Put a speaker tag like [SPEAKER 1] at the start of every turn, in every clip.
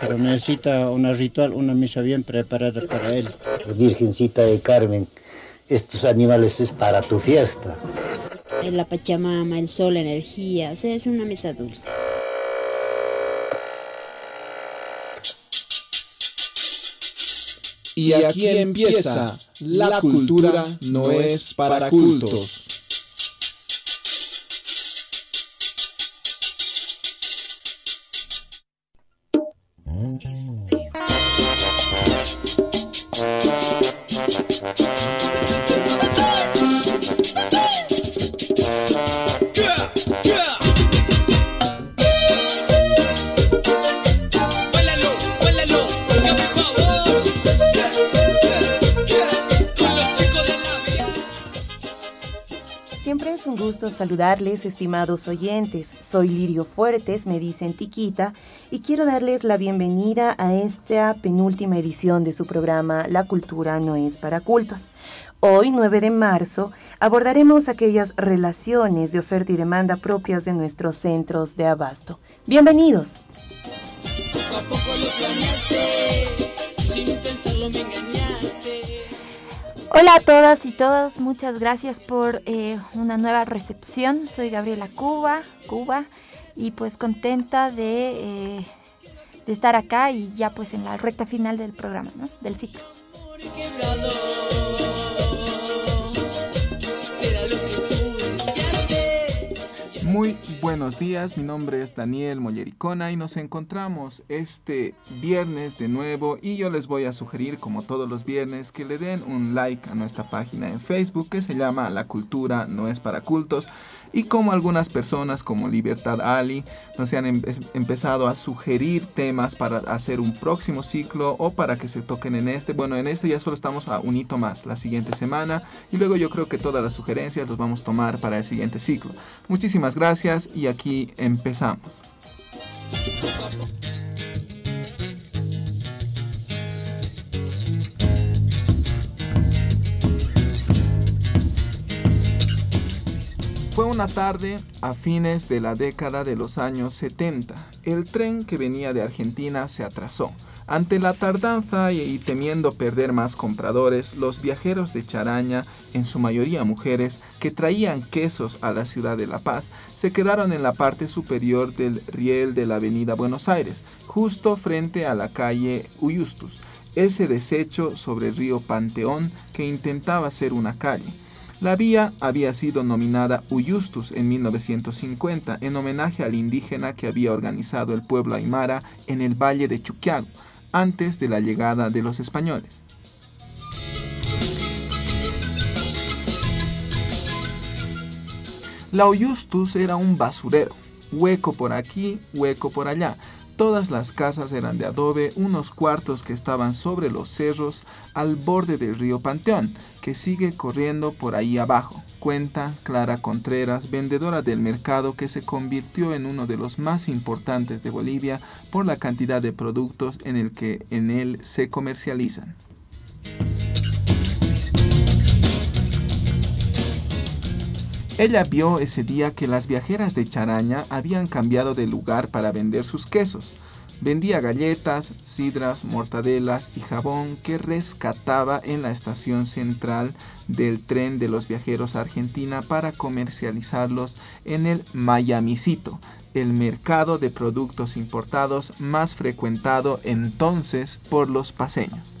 [SPEAKER 1] Pero necesita una ritual, una misa bien preparada para él.
[SPEAKER 2] Virgencita de Carmen, estos animales es para tu fiesta.
[SPEAKER 3] La Pachamama, el sol, la energía, o sea, es una mesa dulce.
[SPEAKER 4] Y aquí empieza, la cultura no es para cultos.
[SPEAKER 5] Saludarles, estimados oyentes. Soy Lirio Fuertes, me dicen Tiquita, y quiero darles la bienvenida a esta penúltima edición de su programa La cultura no es para cultos. Hoy, 9 de marzo, abordaremos aquellas relaciones de oferta y demanda propias de nuestros centros de abasto. Bienvenidos.
[SPEAKER 6] Hola a todas y todos, muchas gracias por eh, una nueva recepción. Soy Gabriela Cuba, Cuba, y pues contenta de, eh, de estar acá y ya pues en la recta final del programa, ¿no? del ciclo.
[SPEAKER 4] Muy buenos días, mi nombre es Daniel Mollericona y nos encontramos este viernes de nuevo y yo les voy a sugerir como todos los viernes que le den un like a nuestra página en Facebook que se llama La Cultura No es para Cultos y como algunas personas como Libertad Ali nos han empezado a sugerir temas para hacer un próximo ciclo o para que se toquen en este. Bueno, en este ya solo estamos a un hito más la siguiente semana y luego yo creo que todas las sugerencias los vamos a tomar para el siguiente ciclo. Muchísimas gracias y aquí empezamos. Fue una tarde a fines de la década de los años 70. El tren que venía de Argentina se atrasó. Ante la tardanza y, temiendo perder más compradores, los viajeros de Charaña, en su mayoría mujeres, que traían quesos a la ciudad de La Paz, se quedaron en la parte superior del riel de la avenida Buenos Aires, justo frente a la calle Uyustus, ese desecho sobre el río Panteón que intentaba ser una calle. La vía había sido nominada Uyustus en 1950 en homenaje al indígena que había organizado el pueblo aymara en el valle de Chuquiago antes de la llegada de los españoles. La Uyustus era un basurero, hueco por aquí, hueco por allá, Todas las casas eran de adobe, unos cuartos que estaban sobre los cerros al borde del río Panteón, que sigue corriendo por ahí abajo. Cuenta Clara Contreras, vendedora del mercado que se convirtió en uno de los más importantes de Bolivia por la cantidad de productos en el que en él se comercializan. Ella vio ese día que las viajeras de Charaña habían cambiado de lugar para vender sus quesos. Vendía galletas, sidras, mortadelas y jabón que rescataba en la estación central del tren de los viajeros a Argentina para comercializarlos en el Miamisito, el mercado de productos importados más frecuentado entonces por los paseños.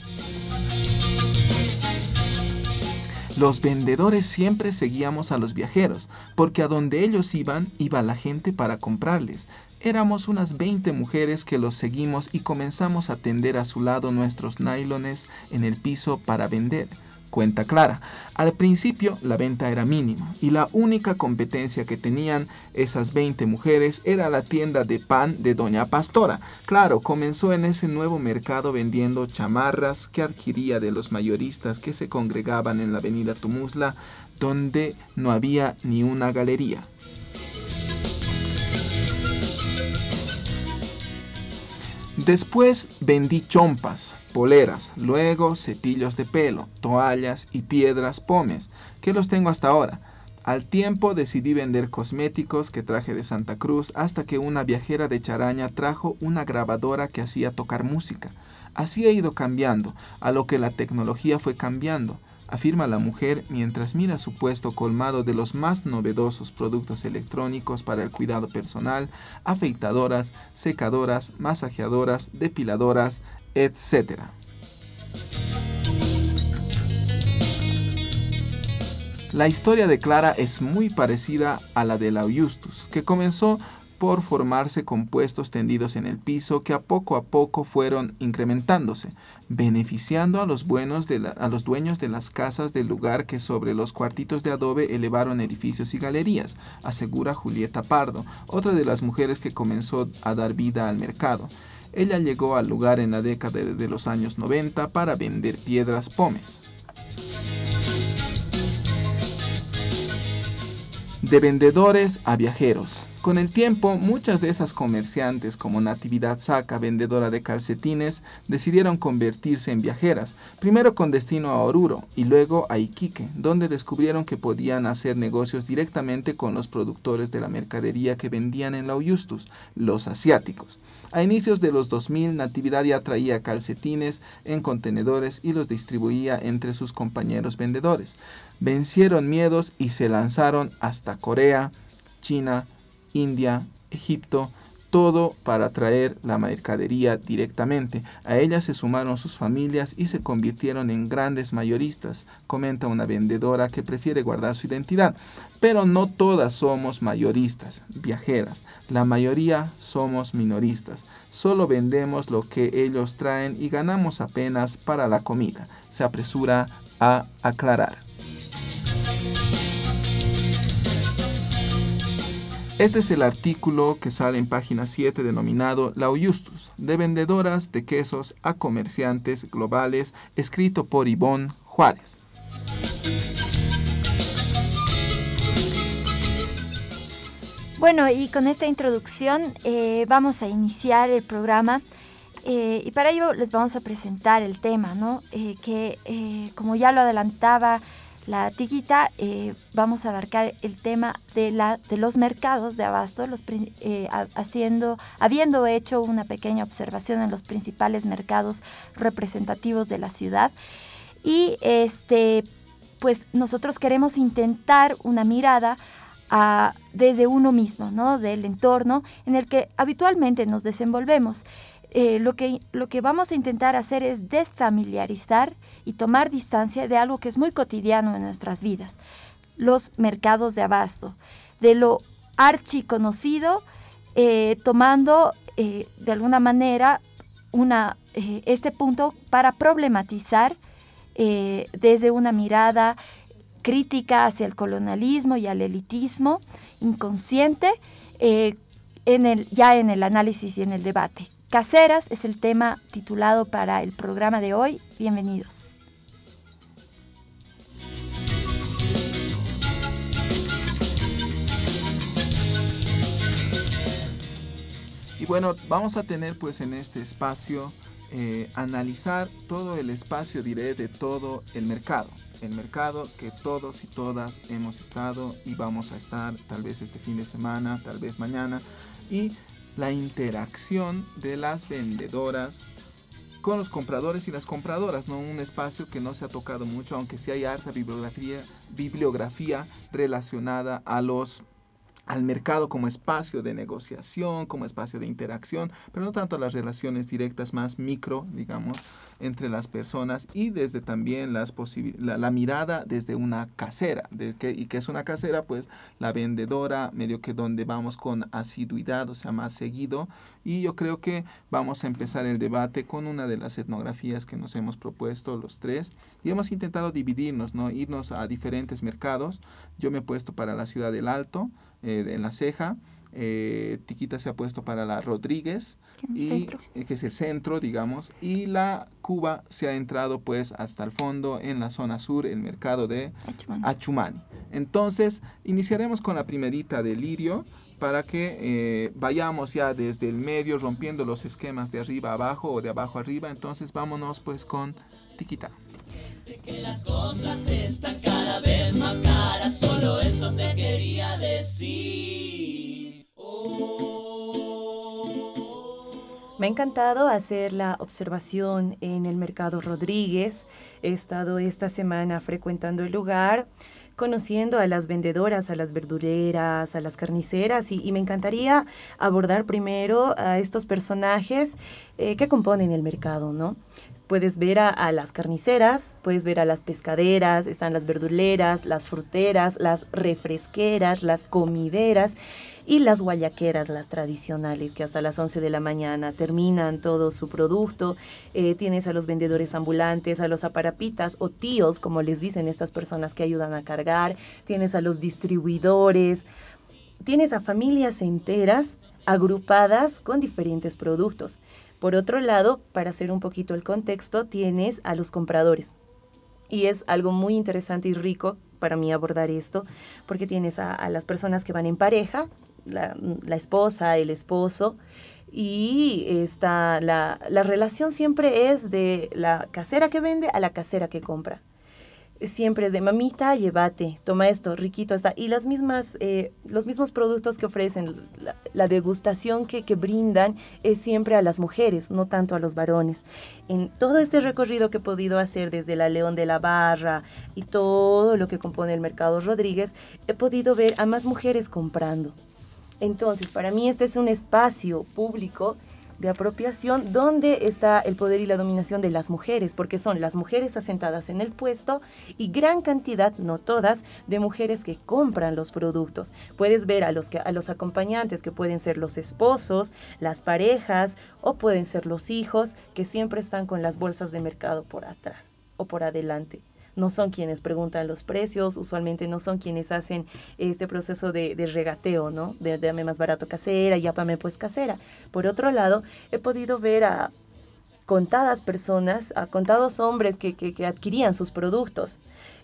[SPEAKER 4] Los vendedores siempre seguíamos a los viajeros, porque a donde ellos iban, iba la gente para comprarles. Éramos unas 20 mujeres que los seguimos y comenzamos a tender a su lado nuestros nylones en el piso para vender cuenta clara. Al principio la venta era mínima y la única competencia que tenían esas 20 mujeres era la tienda de pan de Doña Pastora. Claro, comenzó en ese nuevo mercado vendiendo chamarras que adquiría de los mayoristas que se congregaban en la avenida Tumuzla, donde no había ni una galería. Después vendí chompas, poleras, luego cepillos de pelo, toallas y piedras pomes, que los tengo hasta ahora. Al tiempo decidí vender cosméticos que traje de Santa Cruz hasta que una viajera de Charaña trajo una grabadora que hacía tocar música. Así ha ido cambiando, a lo que la tecnología fue cambiando, afirma la mujer mientras mira su puesto colmado de los más novedosos productos electrónicos para el cuidado personal, afeitadoras, secadoras, masajeadoras, depiladoras, etc. La historia de Clara es muy parecida a la de la Justus, que comenzó por formarse compuestos tendidos en el piso que a poco a poco fueron incrementándose, beneficiando a los, buenos a los dueños de las casas del lugar que sobre los cuartitos de adobe elevaron edificios y galerías, asegura Julieta Pardo, otra de las mujeres que comenzó a dar vida al mercado. Ella llegó al lugar en la década de los años 90 para vender piedras pomes. De vendedores a viajeros. Con el tiempo, muchas de esas comerciantes, como Natividad Saca, vendedora de calcetines, decidieron convertirse en viajeras, primero con destino a Oruro y luego a Iquique, donde descubrieron que podían hacer negocios directamente con los productores de la mercadería que vendían en la Oyustus, los asiáticos. A inicios de los 2000, Natividad ya traía calcetines en contenedores y los distribuía entre sus compañeros vendedores. Vencieron miedos y se lanzaron hasta Corea, China, India, Egipto, todo para traer la mercadería directamente. A ella se sumaron sus familias y se convirtieron en grandes mayoristas, comenta una vendedora que prefiere guardar su identidad. Pero no todas somos mayoristas, viajeras. La mayoría somos minoristas. Solo vendemos lo que ellos traen y ganamos apenas para la comida. Se apresura a aclarar. Este es el artículo que sale en página 7 denominado La Justus, de vendedoras de quesos a comerciantes globales, escrito por Ivonne Juárez.
[SPEAKER 6] Bueno, y con esta introducción eh, vamos a iniciar el programa eh, y para ello les vamos a presentar el tema, ¿no? Eh, que como ya lo adelantaba la tiquita, eh, vamos a abarcar el tema de, la, de los mercados de abasto, eh, haciendo, habiendo hecho una pequeña observación en los principales mercados representativos de la ciudad. Y este, pues nosotros queremos intentar una mirada desde uno mismo, ¿no? del entorno en el que habitualmente nos desenvolvemos. Eh, lo, que, lo que vamos a intentar hacer es desfamiliarizar y tomar distancia de algo que es muy cotidiano en nuestras vidas, los mercados de abasto, de lo archiconocido, eh, tomando eh, de alguna manera una, este punto para problematizar desde una mirada crítica hacia el colonialismo y al elitismo inconsciente, ya en el análisis y en el debate. Caseras es el tema titulado para el programa de hoy. Bienvenidos.
[SPEAKER 4] Y bueno, vamos a tener pues en este espacio eh, analizar todo el espacio, diré, de todo el mercado. El mercado que todos y todas hemos estado y vamos a estar tal vez este fin de semana, tal vez mañana. Y la interacción de las vendedoras con los compradores y las compradoras, ¿no? Un espacio que no se ha tocado mucho, aunque sí hay harta bibliografía, bibliografía relacionada a los al mercado como espacio de negociación, como espacio de interacción, pero no tanto las relaciones directas más micro, digamos, entre las personas y desde también las la, la, mirada desde una casera. De que, ¿Y que es una casera? Pues la vendedora, medio que donde vamos con asiduidad, o sea, más seguido. Y yo creo que vamos a empezar el debate con una de las etnografías que nos hemos propuesto los tres. Y hemos intentado dividirnos, ¿no? Irnos a diferentes mercados. Yo me he puesto para la ciudad del Alto, eh, en la ceja. Eh, Tiquita se ha puesto para la Rodríguez, y, eh, que es el centro, digamos, y la Cuba se ha entrado pues hasta el fondo en la zona sur, el mercado de Achumani. Entonces, iniciaremos con la primerita de Lirio para que vayamos ya desde el medio rompiendo los esquemas de arriba a abajo o de abajo arriba. Entonces, vámonos pues con Tiquita.
[SPEAKER 7] que las cosas están cada vez más caras, solo eso te
[SPEAKER 5] Me ha encantado hacer la observación en el mercado Rodríguez. He estado esta semana frecuentando el lugar, conociendo a las vendedoras, a las verdureras, a las carniceras y, me encantaría abordar primero a estos personajes eh, que componen el mercado, ¿no? Puedes ver a, a, las carniceras, puedes ver a las pescaderas, están las verduleras, las fruteras, las refresqueras, las comideras y las guayaqueras, las tradicionales, que hasta las 11 de la mañana terminan todo su producto. Eh, tienes a los vendedores ambulantes, a los aparapitas o tíos, como les dicen estas personas que ayudan a cargar. Tienes a los distribuidores. Tienes a familias enteras agrupadas con diferentes productos. Por otro lado, para hacer un poquito el contexto, tienes a los compradores. Y es algo muy interesante y rico para mí abordar esto, porque tienes a, a las personas que van en pareja, la, esposa, el esposo, y está la, la, relación siempre es de la casera que vende a la casera que compra. Siempre es de mamita, llévate, toma esto, riquito está. Y las mismas, eh, los mismos productos que ofrecen, la, degustación que, que, brindan es siempre a las mujeres, no tanto a los varones. En todo este recorrido que he podido hacer desde la León de la Barra y todo lo que compone el Mercado Rodríguez, he podido ver a más mujeres comprando entonces, para mí este es un espacio público de apropiación donde está el poder y la dominación de las mujeres, porque son las mujeres asentadas en el puesto y gran cantidad, no todas, de mujeres que compran los productos. Puedes ver a los, que, a los acompañantes que pueden ser los esposos, las parejas o pueden ser los hijos que siempre están con las bolsas de mercado por atrás o por adelante no son quienes preguntan los precios, usualmente no son quienes hacen este proceso de, regateo, ¿no? De, dame más barato casera, ya pame pues casera. Por otro lado, he podido ver a contadas personas, a contados hombres que, que adquirían sus productos.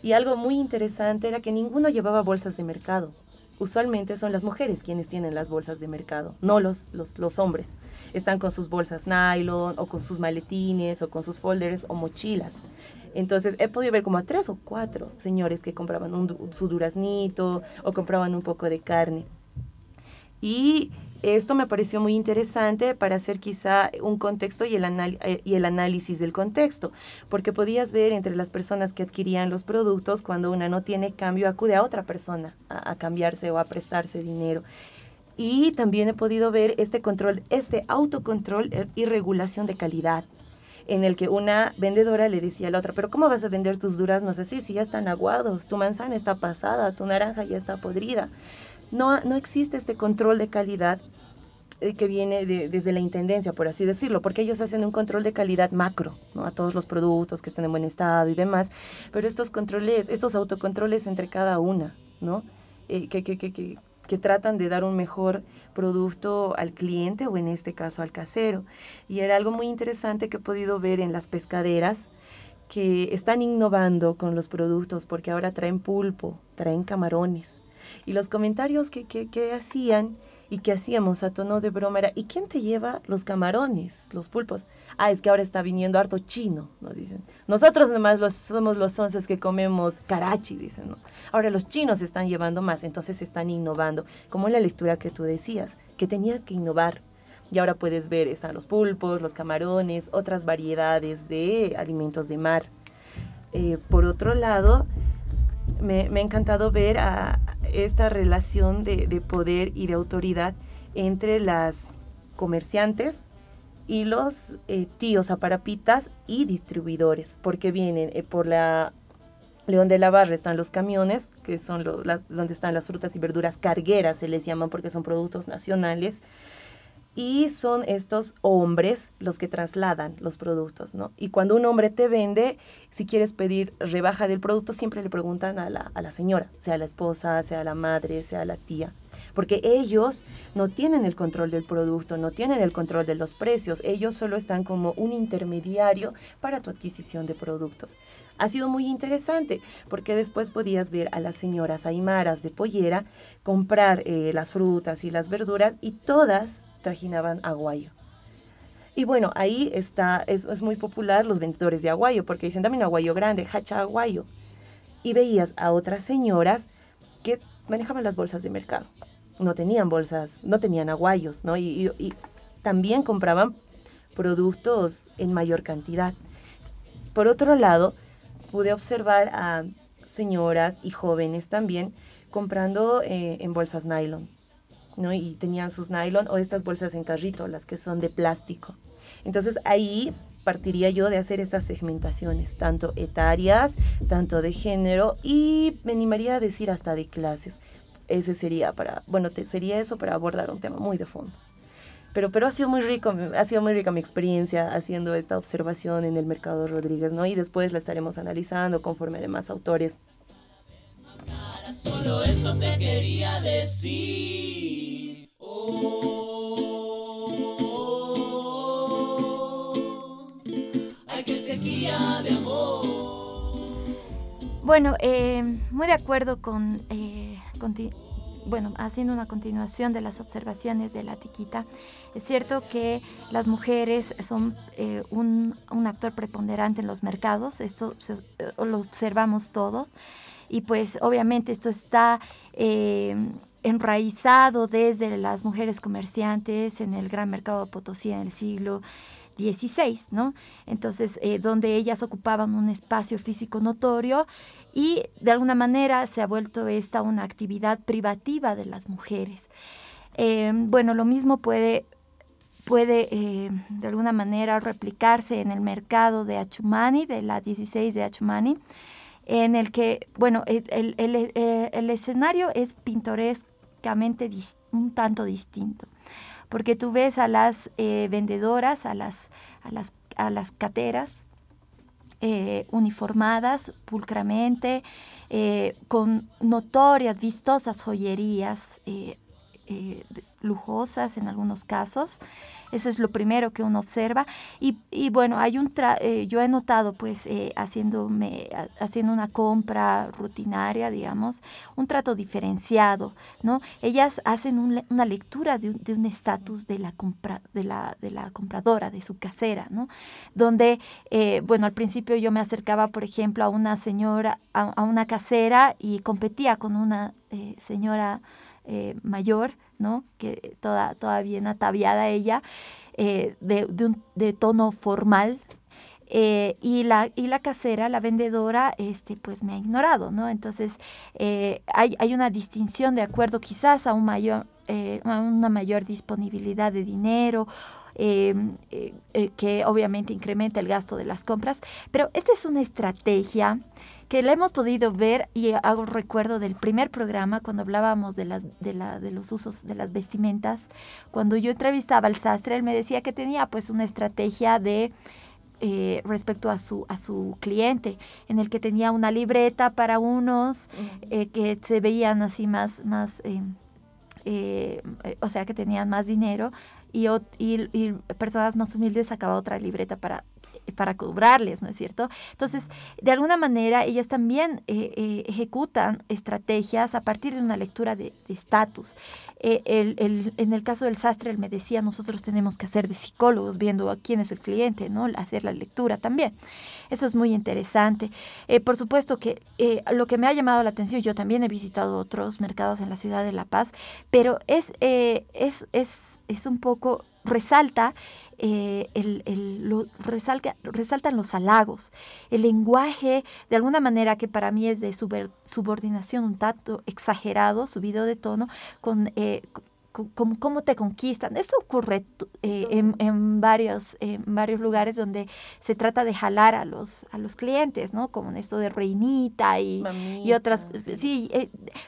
[SPEAKER 5] Y algo muy interesante era que ninguno llevaba bolsas de mercado usualmente son las mujeres quienes tienen las bolsas de mercado, no los, los, los, hombres. Están con sus bolsas nylon o con sus maletines o con sus folders o mochilas. Entonces he podido ver como a tres o cuatro señores que compraban su duraznito o compraban un poco de carne. Y esto me pareció muy interesante para hacer quizá un contexto y el, eh, y el análisis del contexto, porque podías ver entre las personas que adquirían los productos, cuando una no tiene cambio, acude a otra persona a, a cambiarse o a prestarse dinero. Y también he podido ver este control, este autocontrol y regulación de calidad en el que una vendedora le decía a la otra, pero ¿cómo vas a vender tus duraznos así si ya están aguados? Tu manzana está pasada, tu naranja ya está podrida. No, no existe este control de calidad eh, que viene desde la intendencia, por así decirlo, porque ellos hacen un control de calidad macro, ¿no? A todos los productos que estén en buen estado y demás, pero estos controles, estos autocontroles entre cada una, ¿no? Eh, que, que, que tratan de dar un mejor producto al cliente o en este caso al casero. Y era algo muy interesante que he podido ver en las pescaderas que están innovando con los productos porque ahora traen pulpo, traen camarones. Y los comentarios que, que, que hacían y que hacíamos a tono de broma era, ¿y quién te lleva los camarones, los pulpos? Ah, es que ahora está viniendo harto chino, nos dicen. Nosotros nomás los, somos los onces que comemos karachi, dicen, ¿no? Ahora los chinos están llevando más, entonces están innovando, como en la lectura que tú decías, que tenías que innovar. Y ahora puedes ver, están los pulpos, los camarones, otras variedades de alimentos de mar. Eh, por otro lado, me, me, ha encantado ver a, esta relación de, de, poder y de autoridad entre las comerciantes y los eh, tíos aparapitas y distribuidores, porque vienen eh, por la León de la Barra están los camiones, que son las, donde están las frutas y verduras cargueras, se les llaman porque son productos nacionales y son estos hombres los que trasladan los productos, ¿no? Y cuando un hombre te vende, si quieres pedir rebaja del producto, siempre le preguntan a la, a la señora, sea la esposa, sea la madre, sea la tía, porque ellos no tienen el control del producto, no tienen el control de los precios, ellos solo están como un intermediario para tu adquisición de productos. Ha sido muy interesante porque después podías ver a las señoras aimaras de pollera comprar eh, las frutas y las verduras y todas trajinaban aguayo. Y bueno, ahí está, es, es muy popular los vendedores de aguayo, porque dicen, un aguayo grande, hacha aguayo. Y veías a otras señoras que manejaban las bolsas de mercado. No tenían bolsas, no tenían aguayos, ¿no? Y, y, también compraban productos en mayor cantidad. Por otro lado, pude observar a señoras y jóvenes también comprando eh, en bolsas nylon, ¿no? Y tenían sus nylon o estas bolsas en carrito, las que son de plástico. Entonces ahí partiría yo de hacer estas segmentaciones, tanto etarias, tanto de género y me animaría a decir hasta de clases. Ese sería para, bueno, te, sería eso para abordar un tema muy de fondo. Pero, pero ha sido muy rico, ha sido muy rica mi experiencia haciendo esta observación en el mercado Rodríguez, ¿no? Y después la estaremos analizando conforme de más autores. Solo eso te quería decir.
[SPEAKER 6] de amor. Bueno, eh, muy de acuerdo con, eh, bueno, haciendo una continuación de las observaciones de la tiquita, es cierto que las mujeres son eh, un, actor preponderante en los mercados, eso lo observamos todos, y pues obviamente esto está enraizado desde las mujeres comerciantes en el gran mercado de Potosí en el siglo 16, ¿no? Entonces, eh, donde ellas ocupaban un espacio físico notorio y de alguna manera se ha vuelto esta una actividad privativa de las mujeres. Eh, bueno, lo mismo puede, puede eh, de alguna manera replicarse en el mercado de Achumani, de la 16 de Achumani, en el que, bueno, el, el escenario es pintorescamente un tanto distinto porque tú ves a las eh, vendedoras, a las, a las, a las cateras, eh, uniformadas pulcramente, eh, con notorias, vistosas joyerías lujosas en algunos casos, eso es lo primero que uno observa. Y, y bueno, hay un eh, yo he notado, pues, eh, haciéndome, haciendo una compra rutinaria, digamos, un trato diferenciado, ¿no? Ellas hacen una lectura de, un estatus de, la compra, de, la, de la compradora, de su casera, ¿no? Donde, eh, bueno, al principio yo me acercaba, por ejemplo, a una señora, a, una casera y competía con una señora mayor, ¿no? Que toda, toda bien ataviada ella, eh, de, un, de, tono formal. Eh, y, la, y la casera, la vendedora, este, pues me ha ignorado, ¿no? Entonces, eh, hay, hay, una distinción de acuerdo quizás a, un mayor, a una mayor disponibilidad de dinero que obviamente incrementa el gasto de las compras, pero esta es una estrategia que la hemos podido ver y hago recuerdo del primer programa cuando hablábamos de, las, de, la, de los usos de las vestimentas. Cuando yo entrevistaba al sastre, él me decía que tenía pues una estrategia de... Eh, respecto a su, a su cliente, en el que tenía una libreta para unos eh, que se veían así más, más eh, o sea, que tenían más dinero, y, y, y, personas más humildes sacaba otra libreta para para cobrarles, ¿no es cierto? Entonces, de alguna manera, ellas también eh, eh, ejecutan estrategias a partir de una lectura de estatus. Eh, el, en el caso del sastre, él me decía, nosotros tenemos que hacer de psicólogos, viendo a quién es el cliente, ¿no? Hacer la lectura también. Eso es muy interesante. por supuesto que lo que me ha llamado la atención, yo también he visitado otros mercados en la ciudad de La Paz, pero es, es, es, es un poco resalta eh, el, lo, resalta, resaltan los halagos, el lenguaje, de alguna manera que para mí es de subordinación un tanto exagerado, subido de tono, con... Eh, cómo te conquistan. Esto ocurre eh, en, varios, en varios lugares donde se trata de jalar a los, a los clientes, ¿no? Como en esto de reinita y, y otras. Sí,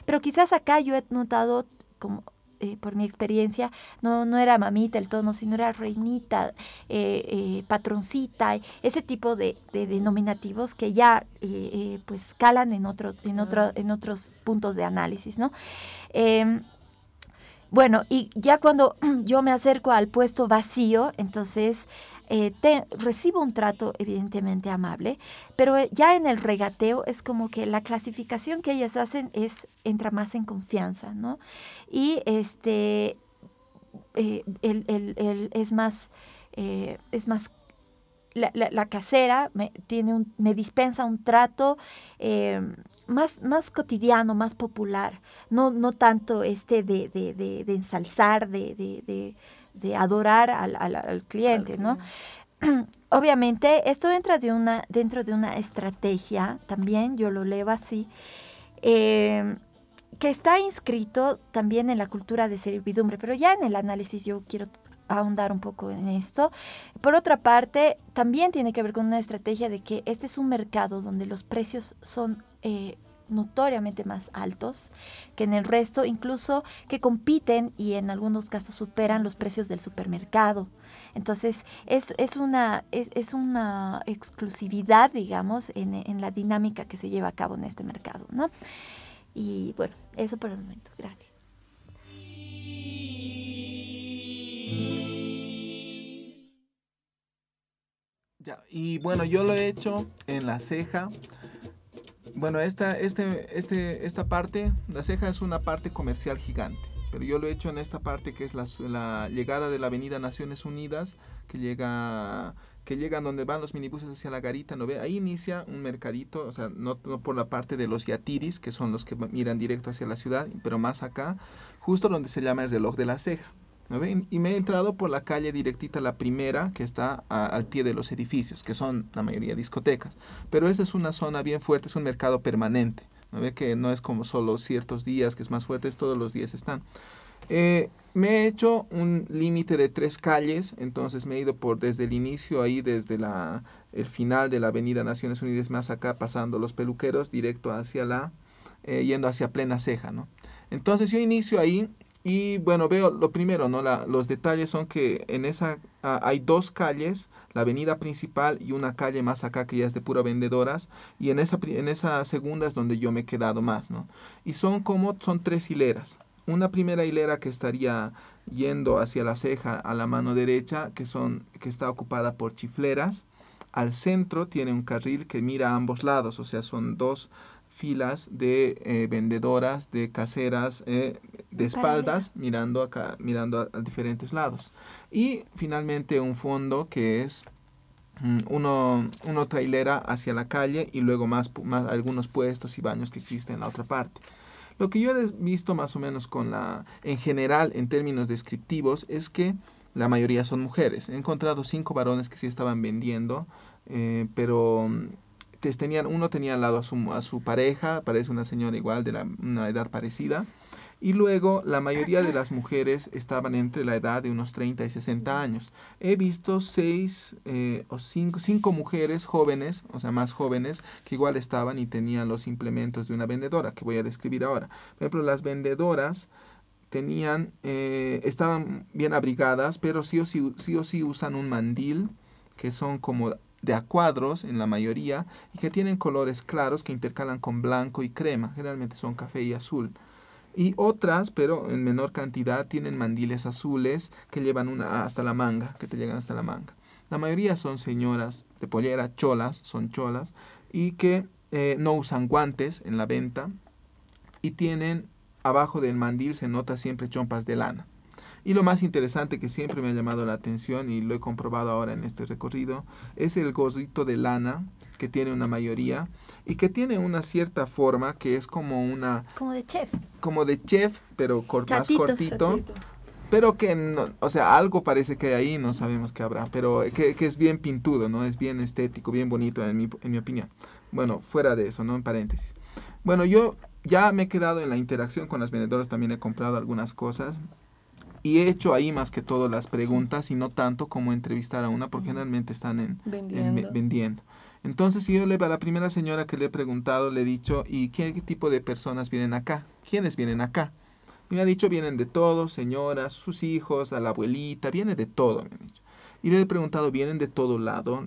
[SPEAKER 6] pero quizás acá yo he notado como eh, por mi experiencia, no, no era mamita el tono, sino era reinita, eh, eh, patroncita, ese tipo de, denominativos que ya pues calan en, otro, en, otro, en otros puntos de análisis, ¿no? Em, bueno, y ya cuando yo me acerco al puesto vacío, entonces eh, recibo un trato evidentemente amable, pero eh, ya en el regateo es como que la clasificación que ellas hacen es, entra más en confianza, ¿no? Y este, eh, el, es más, es más la, la, casera me, tiene un, me dispensa un trato más, más cotidiano, más popular, no, no tanto este de, de, de, de ensalzar, de, de adorar al, al, cliente, ¿no? Obviamente, esto entra de una, dentro de una estrategia, también yo lo leo así, eh, que está inscrito también en la cultura de servidumbre, pero ya en el análisis yo quiero ahondar un poco en esto. Por otra parte, también tiene que ver con una estrategia de que este es un mercado donde los precios son eh, notoriamente más altos que en el resto, incluso que compiten y en algunos casos superan los precios del supermercado. Entonces, es, es, una, es, una exclusividad, digamos, en, en, la dinámica que se lleva a cabo en este mercado, ¿no? Y bueno, eso por el momento. Gracias.
[SPEAKER 4] Y bueno, yo lo he hecho en la ceja. Bueno, esta, este, este, esta parte, la ceja es una parte comercial gigante, pero yo lo he hecho en esta parte que es la, la llegada de la Avenida Naciones Unidas, que llega que llegan donde van los minibuses hacia la garita, ¿no ve? Ahí inicia un mercadito, o sea, no, no, por la parte de los yatiris, que son los que miran directo hacia la ciudad, pero más acá, justo donde se llama el reloj de la ceja. Y me he entrado por la calle directita, la primera, que está al pie de los edificios, que son la mayoría discotecas. Pero esa es una zona bien fuerte, es un mercado permanente. ¿no ve? Que no es como solo ciertos días, que es más fuerte, es todos los días están. Eh, me he hecho un límite de tres calles, entonces me he ido por desde el inicio ahí, desde la, el final de la Avenida Naciones Unidas más acá, pasando los peluqueros, directo hacia la, eh, yendo hacia plena ceja, ¿no? Entonces yo inicio ahí y bueno, veo lo primero, ¿no? La, los detalles son que en esa ah, hay dos calles, la avenida principal y una calle más acá que ya es de pura vendedoras. Y en esa, en esa segunda es donde yo me he quedado más, ¿no? Y son como, son tres hileras. Una primera hilera que estaría yendo hacia la ceja a la mano derecha, que, son, que está ocupada por chifleras. Al centro tiene un carril que mira a ambos lados, o sea, son dos filas de eh, vendedoras, de caseras, eh, de espaldas, mirando acá, mirando a, diferentes lados. Y finalmente un fondo que es mm, uno, uno trailera hacia la calle y luego más, más algunos puestos y baños que existen en la otra parte. Lo que yo he visto más o menos con la, en general, en términos descriptivos, es que la mayoría son mujeres. He encontrado cinco varones que sí estaban vendiendo, eh, pero tenían, uno tenía al lado a su, a su pareja, parece una señora igual de la, una edad parecida, y luego la mayoría de las mujeres estaban entre la edad de unos 30 y 60 años. He visto seis eh, o cinco, cinco mujeres jóvenes, o sea, más jóvenes, que igual estaban y tenían los implementos de una vendedora, que voy a describir ahora. Por ejemplo, las vendedoras tenían, eh, estaban bien abrigadas, pero sí o sí, sí o sí usan un mandil, que son como de a cuadros en la mayoría y que tienen colores claros que intercalan con blanco y crema, generalmente son café y azul. Y otras, pero en menor cantidad, tienen mandiles azules que llevan una hasta la manga, que te llegan hasta la manga. La mayoría son señoras de pollera, cholas, son cholas, y que eh, no usan guantes en la venta y tienen abajo del mandil se nota siempre chompas de lana. Y lo más interesante que siempre me ha llamado la atención y lo he comprobado ahora en este recorrido es el gorrito de lana que tiene una mayoría y que tiene una cierta forma que es como una...
[SPEAKER 6] Como de chef.
[SPEAKER 4] Como de chef, pero más cortito. Pero que, no, o sea, algo parece que hay ahí, no sabemos qué habrá, pero que, que, es bien pintudo, ¿no? Es bien estético, bien bonito en mi, en mi opinión. Bueno, fuera de eso, ¿no? En paréntesis. Bueno, yo ya me he quedado en la interacción con las vendedoras, también he comprado algunas cosas y he hecho ahí más que todo las preguntas y no tanto como entrevistar a una porque generalmente están en, vendiendo. Entonces yo le a la primera señora que le he preguntado le he dicho ¿y qué, tipo de personas vienen acá? ¿Quiénes vienen acá? Y me ha dicho vienen de todos, señoras, sus hijos, a la abuelita, viene de todo, me ha dicho. Y le he preguntado ¿vienen de todo lado?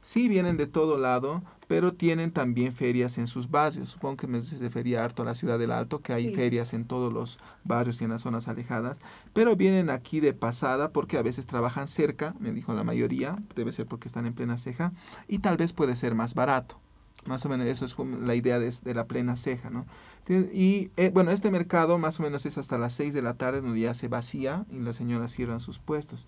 [SPEAKER 4] Sí, vienen de todo lado, pero tienen también ferias en sus barrios. Supongo que me refería harto a la ciudad del Alto, que hay ferias en todos los barrios y en las zonas alejadas, pero vienen aquí de pasada porque a veces trabajan cerca, me dijo la mayoría, debe ser porque están en plena ceja, y tal vez puede ser más barato. Más o menos eso es la idea de, la plena ceja, ¿no? Y eh, bueno, este mercado más o menos es hasta las 6 de la tarde donde ya se vacía y las señoras cierran sus puestos.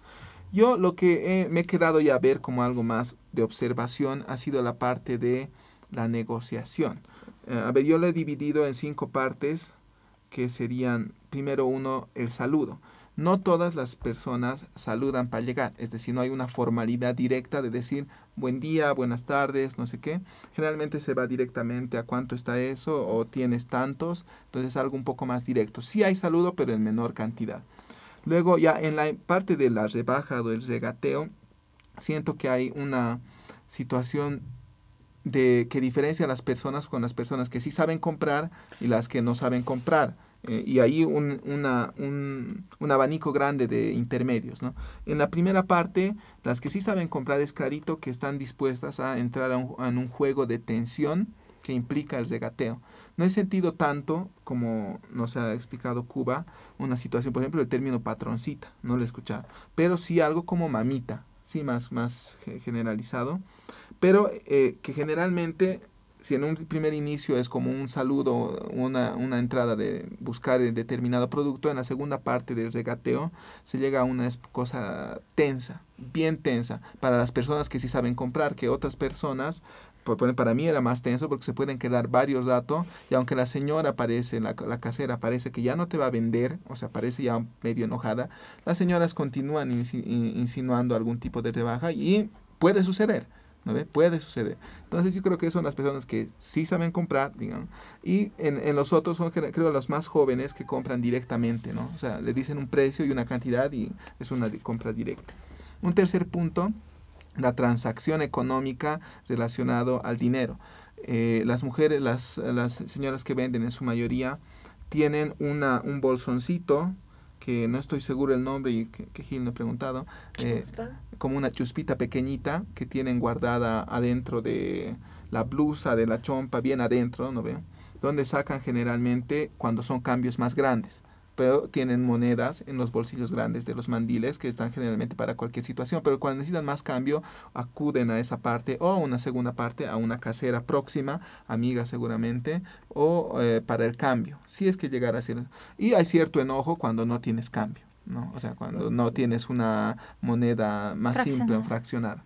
[SPEAKER 4] Yo lo que me he quedado ya a ver como algo más de observación ha sido la parte de la negociación. Eh, a ver, yo lo he dividido en cinco partes que serían, primero uno, el saludo. no todas las personas saludan para llegar, es decir, no hay una formalidad directa de decir buen día, buenas tardes, no sé qué. Generalmente se va directamente a cuánto está eso o tienes tantos, entonces algo un poco más directo. Sí hay saludo, pero en menor cantidad. Luego ya en la parte de la rebaja o el regateo, siento que hay una situación de que diferencia a las personas con las personas que sí saben comprar y las que no saben comprar. Eh, y ahí un, una, un, un, abanico grande de intermedios. ¿no? En la primera parte, las que sí saben comprar es clarito que están dispuestas a entrar a un, en un juego de tensión que implica el regateo. No he sentido tanto, como nos ha explicado Cuba, una situación, por ejemplo, el término patroncita, no lo he escuchado, pero sí algo como mamita, sí más, más generalizado, pero eh, que generalmente si en un primer inicio es como un saludo, una, una entrada de buscar determinado producto, en la segunda parte del regateo se llega a una cosa tensa, bien tensa, para las personas que sí saben comprar, que otras personas para mí era más tenso porque se pueden quedar varios datos y aunque la señora parece, la, la, casera parece que ya no te va a vender, o sea, parece ya medio enojada, las señoras continúan insinuando algún tipo de rebaja y puede suceder. ¿no ve? Puede suceder. Entonces yo creo que son las personas que sí saben comprar, digamos, y en, en los otros son creo los más jóvenes que compran directamente, ¿no? O sea, le dicen un precio y una cantidad y es una compra directa. Un tercer punto, la transacción económica relacionado al dinero. Eh, las mujeres, las, las señoras que venden en su mayoría, tienen una, un bolsoncito que no estoy seguro el nombre y que, que Gil me ha preguntado, eh, como una chuspita pequeñita que tienen guardada adentro de la blusa, de la chompa, bien adentro, ¿no veo? Donde sacan generalmente cuando son cambios más grandes pero tienen monedas en los bolsillos grandes de los mandiles que están generalmente para cualquier situación, pero cuando necesitan más cambio acuden a esa parte o una segunda parte a una casera próxima, amiga seguramente, o eh, para el cambio, si es que llegara a ser. Y hay cierto enojo cuando no tienes cambio, ¿no? O sea, cuando no tienes una moneda más simple o fraccionada.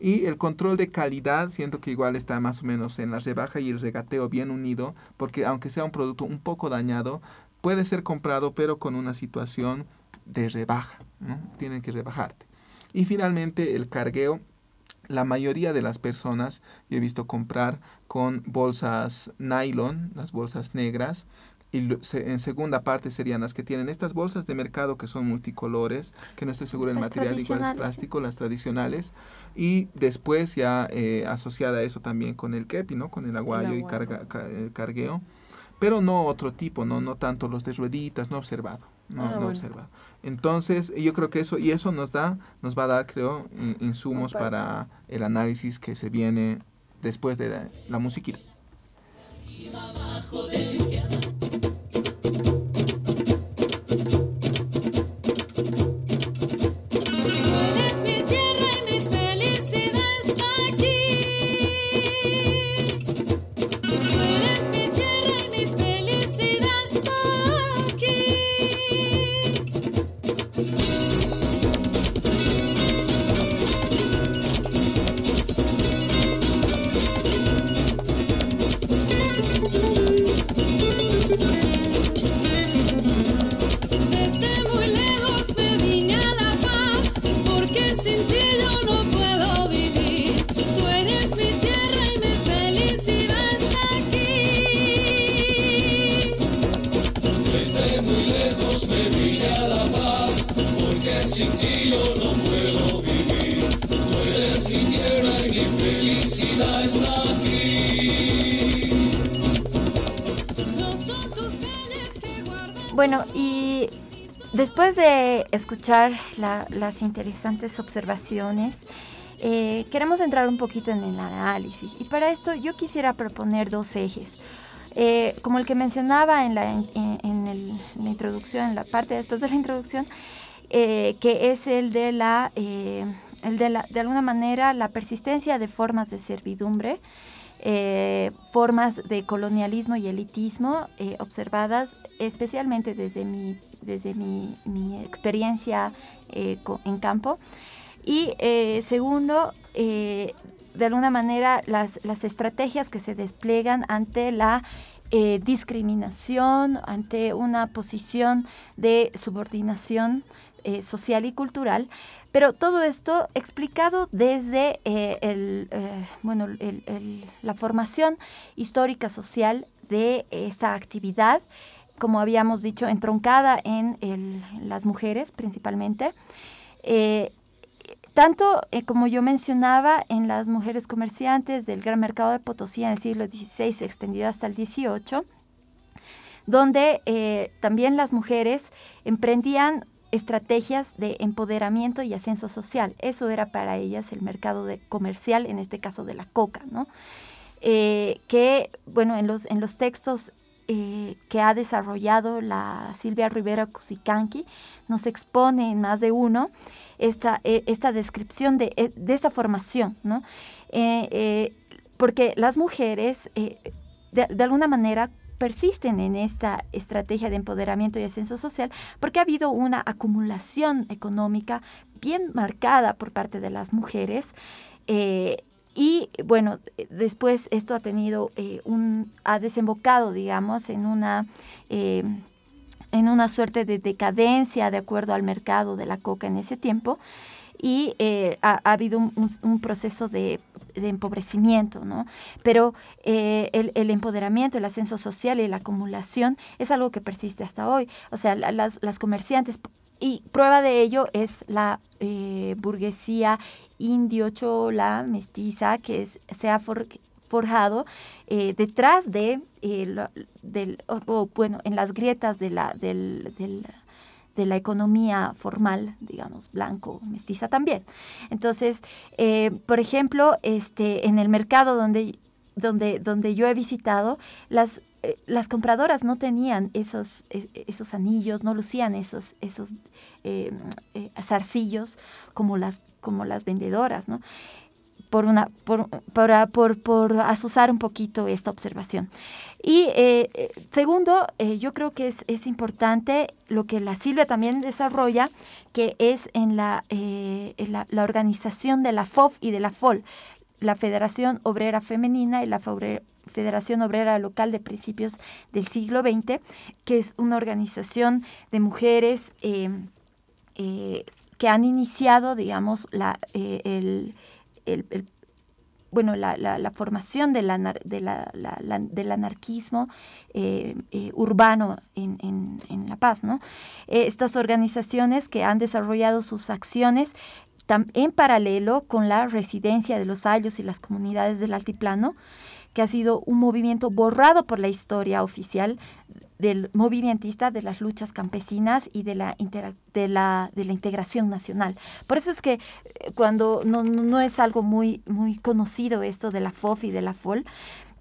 [SPEAKER 4] Y el control de calidad, siento que igual está más o menos en la rebaja y el regateo bien unido, porque aunque sea un producto un poco dañado, puede ser comprado pero con una situación de rebaja, ¿no? Tienen que rebajarte. Y finalmente el cargueo, la mayoría de las personas yo he visto comprar con bolsas nylon, las bolsas negras, y en segunda parte serían las que tienen estas bolsas de mercado que son multicolores, que no estoy seguro del material, igual es plástico, las tradicionales, y después ya eh, asociada a eso también con el kepi, ¿no? Con el aguayo, y carga, el cargueo pero no otro tipo, no, no tanto los de rueditas, no observado, no, ah, no observado. Entonces, yo creo que eso, y eso nos da, nos va a dar, creo, insumos para el análisis que se viene después de la, la musiquita.
[SPEAKER 6] Bueno, y después de escuchar las interesantes observaciones, eh, queremos entrar un poquito en el análisis. Y para esto yo quisiera proponer dos ejes. Eh, como el que mencionaba en la, en, la, introducción, en la parte después de la introducción, eh, que es el de la, el de la, de alguna manera, la persistencia de formas de servidumbre eh, formas de colonialismo y elitismo eh, observadas especialmente desde mi, desde mi, experiencia eh, en campo. Y segundo, de alguna manera, las, las, estrategias que se despliegan ante la eh, discriminación, ante una posición de subordinación eh, social y cultural, pero todo esto explicado desde el, bueno, la formación histórica social de esta actividad, como habíamos dicho, entroncada en, las mujeres principalmente tanto eh, como yo mencionaba en las mujeres comerciantes del gran mercado de Potosí en el siglo XVI extendido hasta el XVIII, donde eh, también las mujeres emprendían estrategias de empoderamiento y ascenso social. Eso era para ellas el mercado de comercial, en este caso de la coca, ¿no? Eh, que, bueno, en los, en los textos que ha desarrollado la Silvia Rivera Cusicanqui, nos expone en más de uno esta, e, esta descripción de, e, de, esta formación, ¿no? Eh, eh, porque las mujeres, eh, de, alguna manera, persisten en esta estrategia de empoderamiento y ascenso social porque ha habido una acumulación económica bien marcada por parte de las mujeres. Y bueno, después esto ha tenido un, ha desembocado, digamos, en una en una suerte de decadencia de acuerdo al mercado de la coca en ese tiempo y eh, ha, habido un, proceso de, empobrecimiento, ¿no? Pero eh, el, empoderamiento, el ascenso social y la acumulación es algo que persiste hasta hoy. O sea, las, las comerciantes, y prueba de ello es la eh, burguesía indio, chola, mestiza, que se ha forjado eh, detrás de, eh, del, bueno, en las grietas de la, del, de la economía formal, digamos, blanco, mestiza también. Entonces, eh, por ejemplo, este, en el mercado donde, donde, donde yo he visitado, las, las compradoras no tenían esos, esos anillos, no lucían esos, esos zarcillos como las, como las vendedoras, ¿no? por, una, por, por, por, un poquito esta observación. Y eh, eh, segundo, eh, yo creo que es, es, importante lo que la Silvia también desarrolla, que es en la, la, la, organización de la FOF y de la FOL, la Federación Obrera Femenina y la Federación Obrera Local de principios del siglo XX, que es una organización de mujeres que han iniciado, digamos, la, el, bueno, la, formación del anarquismo eh, eh, urbano en, La Paz. ¿no? Eh, estas organizaciones que han desarrollado sus acciones en paralelo con la residencia de los ayos y las comunidades del altiplano, que ha sido un movimiento borrado por la historia oficial del movimentista de las luchas campesinas y de la, de la, de la integración nacional. Por eso es que eh, cuando no, no, es algo muy, muy conocido esto de la FOF y de la FOL,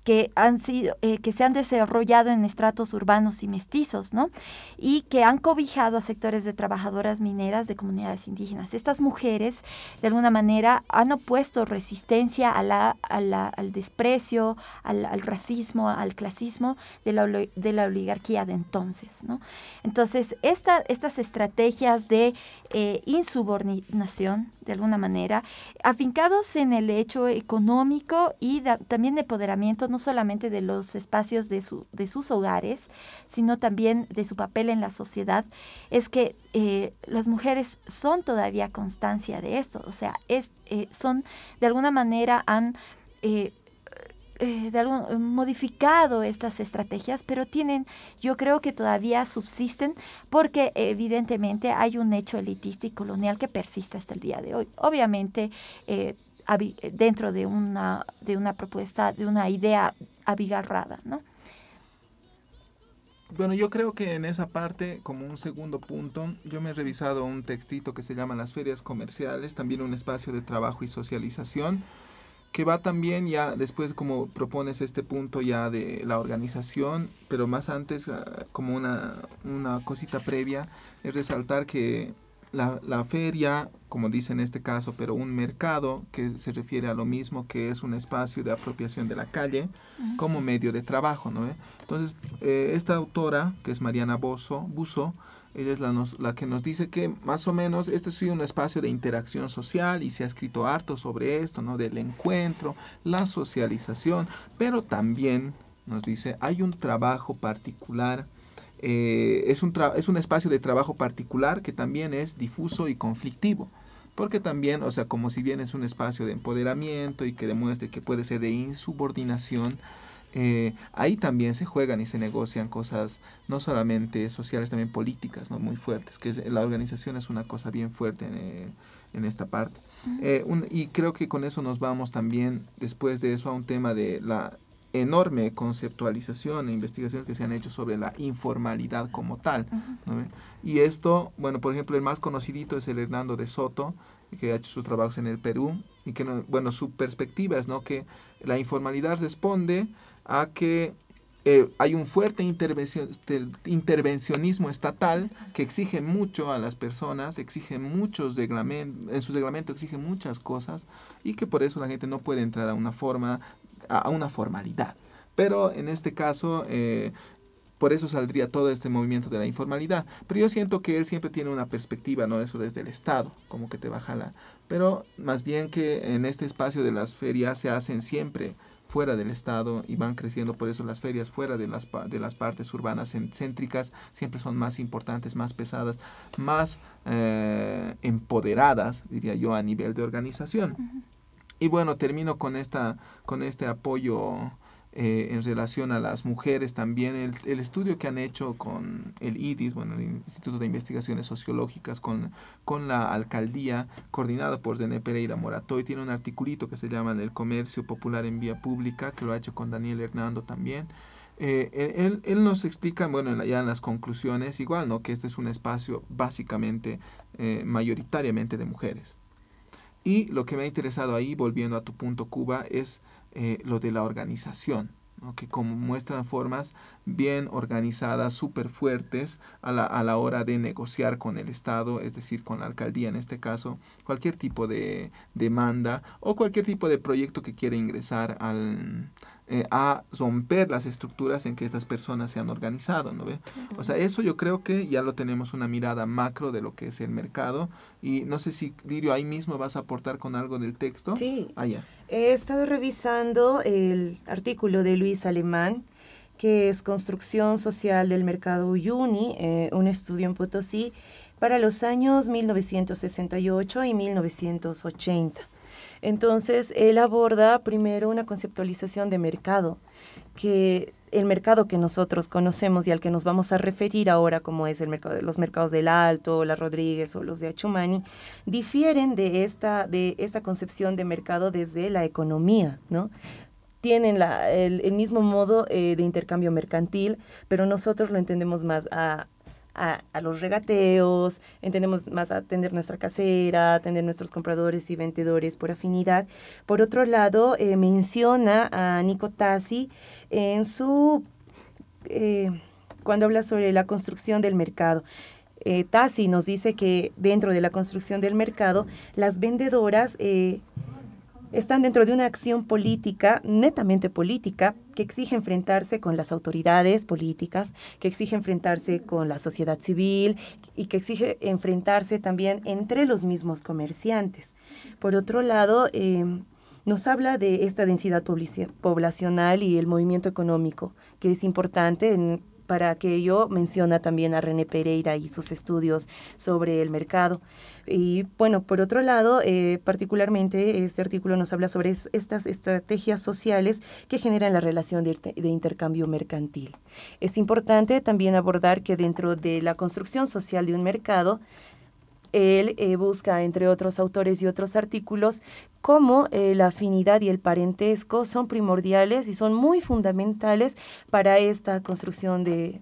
[SPEAKER 6] que han sido, eh, que se han desarrollado en estratos urbanos y mestizos, ¿no? Y que han cobijado a sectores de trabajadoras mineras de comunidades indígenas. Estas mujeres, de alguna manera, han opuesto resistencia al desprecio, al, racismo, al clasismo de la, de la oligarquía de entonces, ¿no? Entonces, esta, estas estrategias de eh, insubordinación, de alguna manera, afincados en el hecho económico y también de empoderamiento no solamente de los espacios de, su, de sus hogares, sino también de su papel en la sociedad, es que eh, las mujeres son todavía constancia de esto, o sea, es, eh, son de alguna manera han de algún, modificado estas estrategias, pero tienen, yo creo que todavía subsisten porque evidentemente hay un hecho elitista y colonial que persiste hasta el día de hoy. Obviamente, eh, dentro de una, de una propuesta, de una idea abigarrada, ¿no?
[SPEAKER 4] Bueno, yo creo que en esa parte, como un segundo punto, yo me he revisado un textito que se llama Las ferias comerciales, también un espacio de trabajo y socialización que va también ya después como propones este punto ya de la organización, pero más antes ah, como una, una cosita previa, es resaltar que la, la, feria, como dice en este caso, pero un mercado que se refiere a lo mismo, que es un espacio de apropiación de la calle como medio de trabajo, ¿no? Entonces, eh, esta autora, que es Mariana Bozo, Buzo, ella es la, la, que nos dice que más o menos este sido un espacio de interacción social y se ha escrito harto sobre esto, ¿no? Del encuentro, la socialización, pero también nos dice, hay un trabajo particular, eh, es, un es un espacio de trabajo particular que también es difuso y conflictivo. Porque también, o sea, como si bien es un espacio de empoderamiento y que demuestre que puede ser de insubordinación, eh, ahí también se juegan y se negocian cosas no solamente sociales, también políticas, ¿no? Muy fuertes, que la organización es una cosa bien fuerte en, eh, en esta parte. Eh, y creo que con eso nos vamos también, después de eso, a un tema de la enorme conceptualización e investigaciones que se han hecho sobre la informalidad como tal. Y esto, bueno, por ejemplo, el más conocidito es el Hernando de Soto, que ha hecho sus trabajos en el Perú, y que, bueno, su perspectiva es ¿no? que la informalidad responde a que eh, hay un fuerte este, intervencionismo estatal que exige mucho a las personas, exige muchos en su reglamento exige muchas cosas y que por eso la gente no puede entrar a una forma, a, una formalidad. Pero en este caso, eh, por eso saldría todo este movimiento de la informalidad. Pero yo siento que él siempre tiene una perspectiva, ¿no? Eso desde el Estado, como que te baja la... Pero más bien que en este espacio de las ferias se hacen siempre fuera del estado y van creciendo, por eso las ferias fuera de las, de las partes urbanas céntricas siempre son más importantes, más pesadas, más eh, empoderadas, diría yo, a nivel de organización. Y bueno, termino con, esta, con este apoyo eh, en relación a las mujeres también, el, el, estudio que han hecho con el IDIS, bueno, el Instituto de Investigaciones Sociológicas, con, con la alcaldía, coordinada por Zené Pereira Moratoy, tiene un articulito que se llama El comercio popular en vía pública, que lo ha hecho con Daniel Hernando también. Eh, él, él, nos explica, bueno, ya en las conclusiones, igual, ¿no? Que este es un espacio básicamente, eh, mayoritariamente de mujeres. Y lo que me ha interesado ahí, volviendo a tu punto Cuba, es eh, lo de la organización, que como muestran formas bien organizadas, súper fuertes a la, a la hora de negociar con el Estado, es decir, con la alcaldía en este caso, cualquier tipo de demanda o cualquier tipo de proyecto que quiera ingresar al, eh, a romper las estructuras en que estas personas se han organizado, ¿no ve? O sea, eso yo creo que ya lo tenemos una mirada macro de lo que es el mercado y no sé si, Lirio, ahí mismo vas a aportar con algo del texto.
[SPEAKER 5] Sí.
[SPEAKER 4] Ah,
[SPEAKER 5] He estado revisando el artículo de Luis Alemán, que es Construcción Social del Mercado Uyuni, eh, un estudio en Potosí, para los años 1968 y 1980. Entonces, él aborda primero una conceptualización de mercado, que el mercado que nosotros conocemos y al que nos vamos a referir ahora, como es el mercado los mercados del Alto, la Rodríguez o los de Achumani, difieren de esta, de esta concepción de mercado desde la economía, ¿no? tienen la, el, mismo modo eh, de intercambio mercantil, pero nosotros lo entendemos más a, a, los regateos, entendemos más atender nuestra casera, atender nuestros compradores y vendedores por afinidad. Por otro lado, eh, menciona a Nico Tassi en su, eh, cuando habla sobre la construcción del mercado. Eh, Tassi nos dice que dentro de la construcción del mercado, las vendedoras están dentro de una acción política, netamente política, que exige enfrentarse con las autoridades políticas, que exige enfrentarse con la sociedad civil y que exige enfrentarse también entre los mismos comerciantes. Por otro lado, em, nos habla de esta densidad poblacional y el movimiento económico, que es importante en para aquello menciona también a René Pereira y sus estudios sobre el mercado. Y bueno, por otro lado, eh, particularmente este artículo nos habla sobre estas estrategias sociales que generan la relación de, de, intercambio mercantil. Es importante también abordar que dentro de la construcción social de un mercado, él eh, busca, entre otros autores y otros artículos, cómo eh, la afinidad y el parentesco son primordiales y son muy fundamentales para esta construcción de,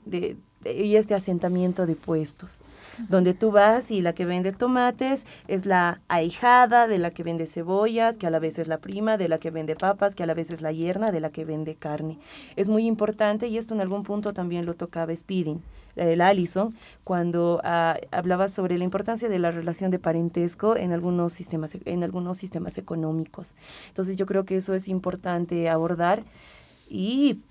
[SPEAKER 5] y este asentamiento de puestos, donde tú vas y la que vende tomates es la ahijada de la que vende cebollas, que a la vez es la prima, de la que vende papas, que a la vez es la yerna de la que vende carne. Es muy importante y esto en algún punto también lo tocaba Speeding el Allison, cuando ah, hablaba sobre la importancia de la relación de parentesco en algunos sistemas, en algunos sistemas económicos. Entonces yo creo que eso es importante abordar y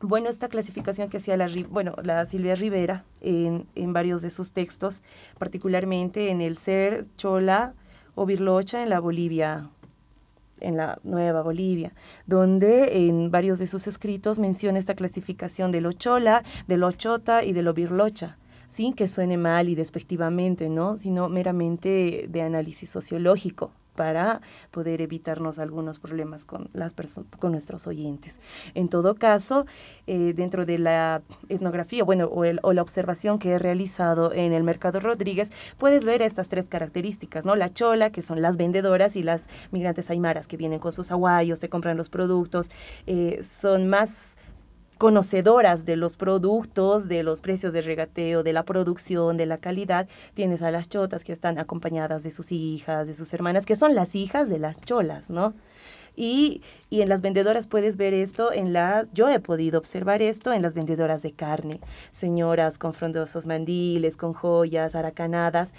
[SPEAKER 5] bueno, esta clasificación que hacía la, bueno, la Silvia Rivera en, en varios de sus textos, particularmente en el Ser, Chola o Birlocha en la Bolivia en la Nueva Bolivia, donde en varios de sus escritos menciona esta clasificación de lo chola, de lo chota y de lo birlocha sin que suene mal y despectivamente, ¿no? sino meramente de análisis sociológico para poder evitarnos algunos problemas con, las con nuestros oyentes. En todo caso, eh, dentro de la etnografía, bueno, o, o, la observación que he realizado en el Mercado Rodríguez, puedes ver estas tres características, ¿no? La chola, que son las vendedoras, y las migrantes aymaras que vienen con sus aguayos, te compran los productos, eh, son más conocedoras de los productos, de los precios de regateo, de la producción, de la calidad, tienes a las chotas que están acompañadas de sus hijas, de sus hermanas, que son las hijas de las cholas, ¿no? Y, y, en las vendedoras puedes ver esto en las, yo he podido observar esto en las vendedoras de carne, señoras con frondosos mandiles, con joyas, aracanadas,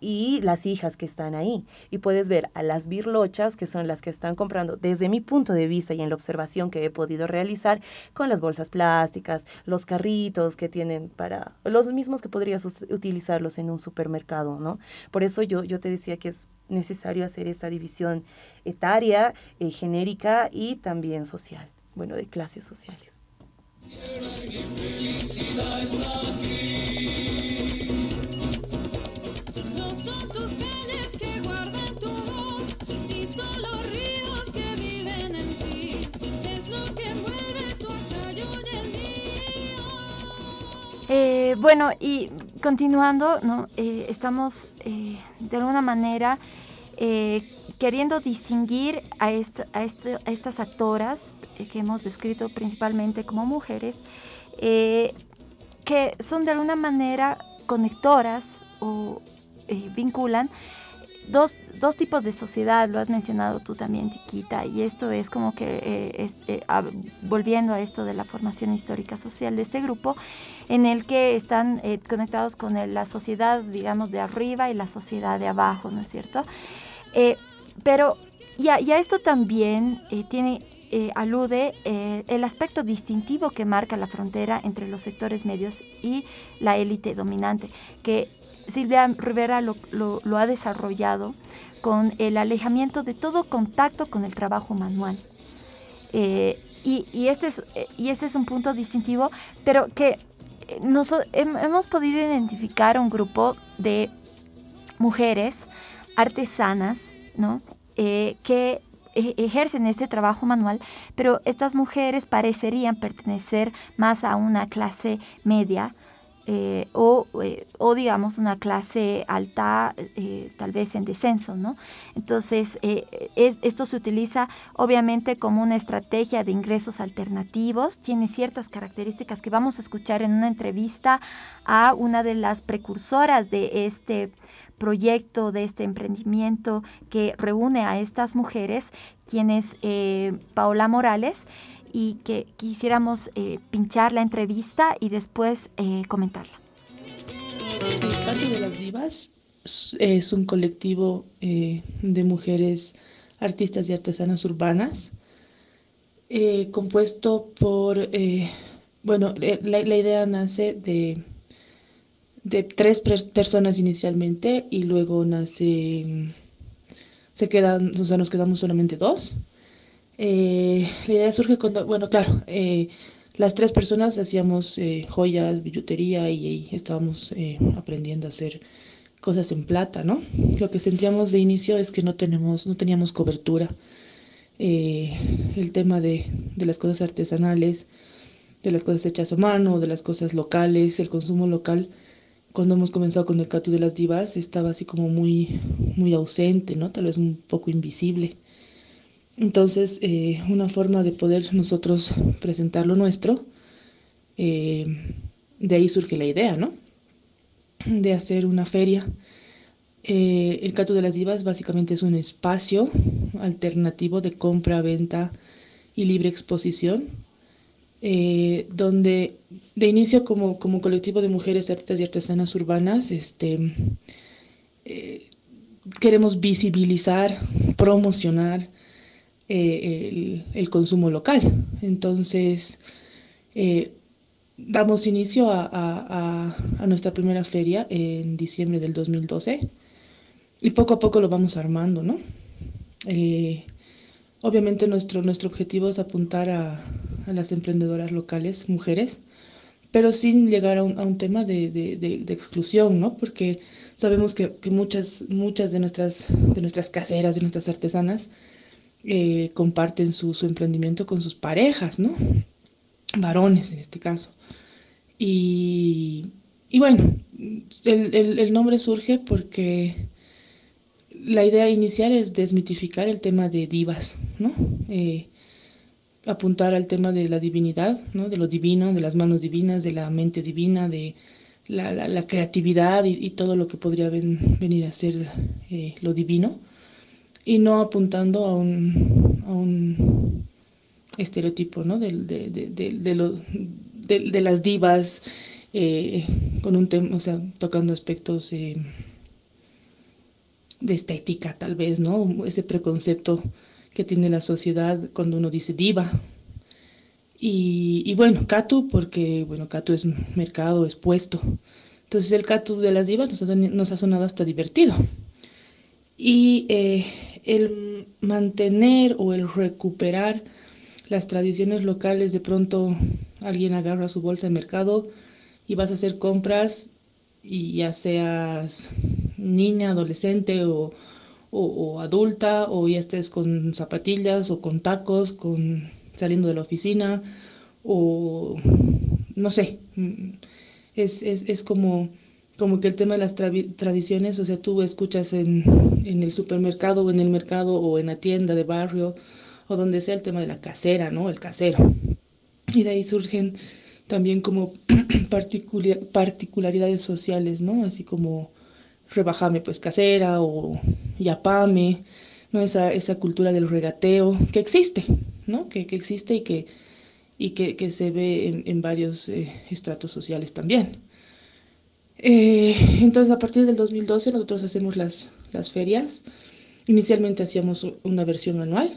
[SPEAKER 5] y las hijas que están ahí. Y puedes ver a las birlochas, que son las que están comprando, desde mi punto de vista y en la observación que he podido realizar, con las bolsas plásticas, los carritos que tienen para, los mismos que podrías utilizarlos en un supermercado, ¿no? Por eso yo, yo te decía que es necesario hacer esta división etaria, eh, genérica y también social, bueno, de clases sociales.
[SPEAKER 6] Eh, bueno, y continuando. Eh, estamos eh, de alguna manera queriendo distinguir a, estas actoras que hemos descrito principalmente como mujeres, que son de alguna manera conectoras o vinculan dos, dos, tipos de sociedad, lo has mencionado tú también, Tiquita, y esto es como que, eh, eh, volviendo a esto de la formación histórica social de este grupo, en el que están eh, conectados con la sociedad, digamos, de arriba y la sociedad de abajo, ¿no es cierto? pero, y a, esto también tiene... alude el aspecto distintivo que marca la frontera entre los sectores medios y la élite dominante, que Silvia Rivera lo, ha desarrollado con el alejamiento de todo contacto con el trabajo manual. Eh, y, este es, y este es un punto distintivo, pero que nos, hemos podido identificar un grupo de mujeres artesanas, ¿no? Eh, que e, ejercen este trabajo manual, pero estas mujeres parecerían pertenecer más a una clase media, eh, o, eh, o, digamos una clase alta eh, tal vez en descenso, ¿no? Entonces, esto se utiliza obviamente como una estrategia de ingresos alternativos, tiene ciertas características que vamos a escuchar en una entrevista a una de las precursoras de este proyecto, de este emprendimiento que reúne a estas mujeres, quien es Paola Morales, y que quisiéramos eh, pinchar la entrevista y después eh, comentarla.
[SPEAKER 7] El Canto de las Divas es un colectivo eh, de mujeres artistas y artesanas urbanas compuesto por, bueno, la, la, idea nace de, de tres personas inicialmente y luego nace, se quedan, o sea, nos quedamos solamente dos. Eh, la idea surge cuando, bueno, claro, eh, las tres personas hacíamos eh, joyas, billutería y, estábamos aprendiendo a hacer cosas en plata, ¿no? Lo que sentíamos de inicio es que no, tenemos, no teníamos cobertura. el tema de, de las cosas artesanales, de las cosas hechas a mano, de las cosas locales, el consumo local, cuando hemos comenzado con el Catu de las Divas, estaba así como muy, muy ausente, ¿no? Tal vez un poco invisible. Entonces, eh, una forma de poder nosotros presentar lo nuestro, eh, de ahí surge la idea, ¿no? De hacer una feria. Eh, el Cato de las Divas básicamente es un espacio alternativo de compra, venta y libre exposición, donde de inicio como, como, colectivo de mujeres artistas y artesanas urbanas, este, queremos visibilizar, promocionar, eh, el, consumo local. Entonces, eh, damos inicio a, nuestra primera feria en diciembre del 2012 y poco a poco lo vamos armando, ¿no? Eh, obviamente nuestro, nuestro objetivo es apuntar a, las emprendedoras locales, mujeres, pero sin llegar a un, tema de, exclusión, ¿no? Porque sabemos que, muchas, muchas de nuestras, de nuestras caseras, de nuestras artesanas, eh, comparten su, emprendimiento con sus parejas, ¿no? Varones en este caso. Y, bueno, el, nombre surge porque la idea inicial es desmitificar el tema de divas, ¿no? Eh, apuntar al tema de la divinidad, ¿no? de lo divino, de las manos divinas, de la mente divina, de la, creatividad y, todo lo que podría venir a ser eh, lo divino, y no apuntando a un, estereotipo ¿no? de, de, de, de, las divas, eh, con un tema, o sea, tocando aspectos eh, de estética tal vez, ¿no? Ese preconcepto que tiene la sociedad cuando uno dice diva. Y, bueno, Catu, porque bueno, Catu es mercado, es puesto. Entonces el Catu de las divas nos ha, nos sonado hasta divertido. Y eh, el mantener o el recuperar las tradiciones locales, de pronto alguien agarra su bolsa de mercado y vas a hacer compras y ya seas niña, adolescente o, o, adulta o ya estés con zapatillas o con tacos, con saliendo de la oficina o no sé, es, es, es como, como que el tema de las tradiciones, o sea, tú escuchas en, en, el supermercado o en el mercado o en la tienda de barrio o donde sea el tema de la casera, ¿no? El casero. Y de ahí surgen también como particularidades sociales, ¿no? Así como rebajame pues casera o yapame, ¿no? Esa, esa cultura del regateo que existe, ¿no? Que, que existe y que, y que, se ve en, en varios eh, estratos sociales también. Eh, entonces, a partir del 2012 nosotros hacemos las, las ferias. Inicialmente hacíamos una versión anual,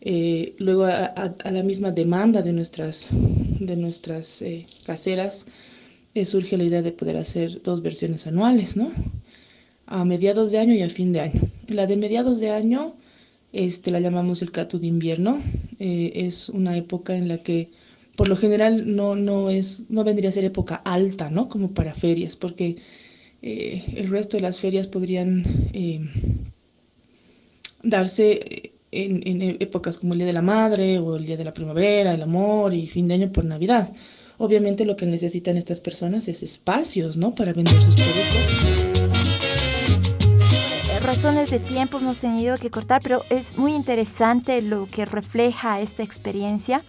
[SPEAKER 7] eh, luego a, a, la misma demanda de nuestras, de nuestras caseras surge la idea de poder hacer dos versiones anuales, ¿no? a mediados de año y a fin de año. La de mediados de año este, la llamamos el cato de invierno. Eh, es una época en la que por lo general no, no, es, no vendría a ser época alta, ¿no? Como para ferias, porque eh, el resto de las ferias podrían eh, darse en, en, épocas como el Día de la Madre o el Día de la Primavera, el amor y fin de año por Navidad. Obviamente lo que necesitan estas personas es espacios, ¿no? Para vender sus productos
[SPEAKER 6] razones de tiempo hemos tenido que cortar, pero es muy interesante lo que refleja esta experiencia,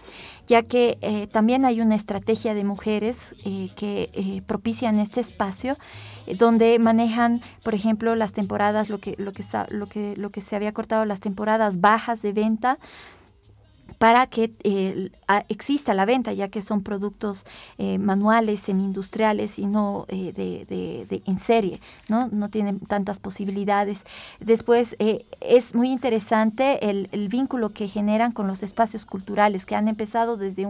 [SPEAKER 6] ya que eh, también hay una estrategia de mujeres eh, que eh, propician este espacio, donde manejan, por ejemplo, las temporadas, lo que, lo, que, lo, que, lo que se había cortado, las temporadas bajas de venta, para que eh, exista la venta, ya que son productos eh, manuales, semi-industriales y no eh, de, en serie, ¿no? No tienen tantas posibilidades. Después, es muy interesante el, vínculo que generan con los espacios culturales, que han empezado desde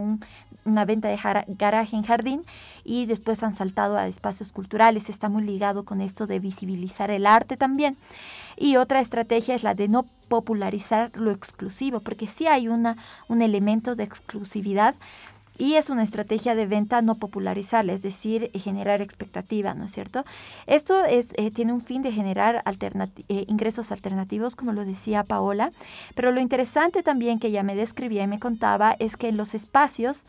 [SPEAKER 6] una venta de garaje en jardín y después han saltado a espacios culturales. Está muy ligado con esto de visibilizar el arte también. Y otra estrategia es la de no popularizar lo exclusivo, porque sí hay una, un elemento de exclusividad y es una estrategia de venta no popularizarla, es decir, generar expectativa, ¿no es cierto? Esto es, eh, tiene un fin de generar eh, ingresos alternativos, como lo decía Paola, pero lo interesante también que ella me describía y me contaba es que en los espacios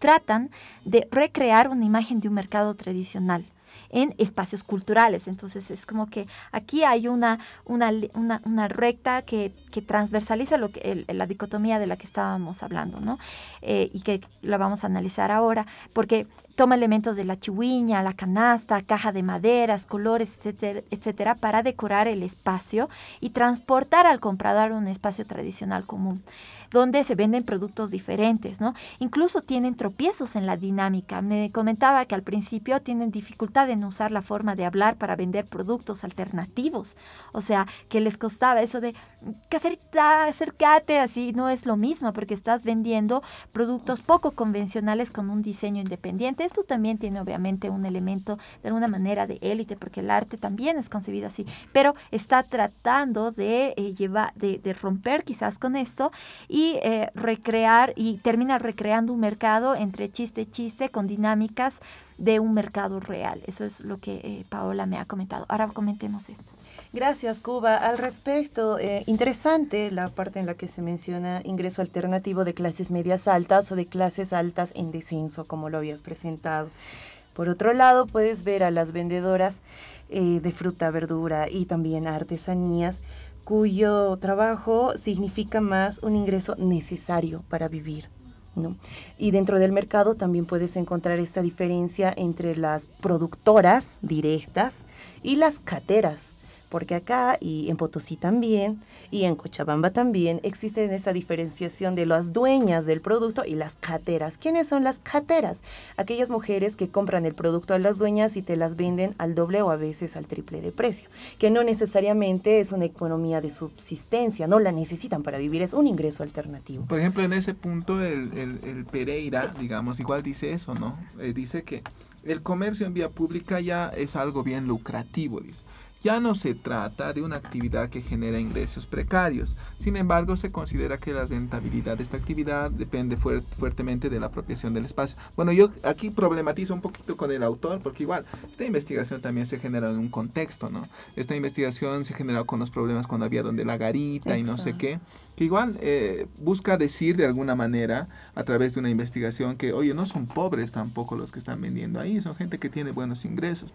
[SPEAKER 6] tratan de recrear una imagen de un mercado tradicional en espacios culturales. Entonces es como que aquí hay una, una, una, recta que, que, transversaliza lo que, la dicotomía de la que estábamos hablando, ¿no? Eh, y que la vamos a analizar ahora, porque toma elementos de la chihuiña, la canasta, caja de maderas, colores, etcétera, etcétera, para decorar el espacio y transportar al comprador un espacio tradicional común. Donde se venden productos diferentes, ¿no? Incluso tienen tropiezos en la dinámica. Me comentaba que al principio tienen dificultad en usar la forma de hablar para vender productos alternativos. O sea, que les costaba eso de acércate, así no es lo mismo porque estás vendiendo productos poco convencionales con un diseño independiente. Esto también tiene obviamente un elemento de alguna manera de élite porque el arte también es concebido así, pero está tratando de eh, llevar, de, romper quizás con esto y eh, recrear y termina recreando un mercado entre chiste y chiste con dinámicas de un mercado real. Eso es lo que eh, Paola me ha comentado. Ahora comentemos esto.
[SPEAKER 5] Gracias, Cuba. Al respecto, eh, interesante la parte en la que se menciona ingreso alternativo de clases medias altas o de clases altas en descenso, como lo habías presentado. Por otro lado, puedes ver a las vendedoras eh, de fruta, verdura y también artesanías cuyo trabajo significa más un ingreso necesario para vivir, y dentro del mercado también puedes encontrar esta diferencia entre las productoras directas y las cateras, porque acá y en Potosí también y en Cochabamba también existe esa diferenciación de las dueñas del producto y las cateras. ¿Quiénes son las cateras? Aquellas mujeres que compran el producto a las dueñas y te las venden al doble o a veces al triple de precio, que no necesariamente es una economía de subsistencia, no la necesitan para vivir, es un ingreso alternativo.
[SPEAKER 4] Por ejemplo, en ese punto el, el, Pereira, digamos, igual dice eso, ¿no? Eh, dice que el comercio en vía pública ya es algo bien lucrativo, dice. Ya no se trata de una actividad que genera ingresos precarios. Sin embargo, se considera que la rentabilidad de esta actividad depende fuertemente de la apropiación del espacio. Bueno, yo aquí problematizo un poquito con el autor, porque igual esta investigación también se genera en un contexto, ¿no? Esta investigación se generó con los problemas cuando había donde la garita y no sé qué, que igual eh, busca decir de alguna manera a través de una investigación que, oye, no son pobres tampoco los que están vendiendo ahí, son gente que tiene buenos ingresos.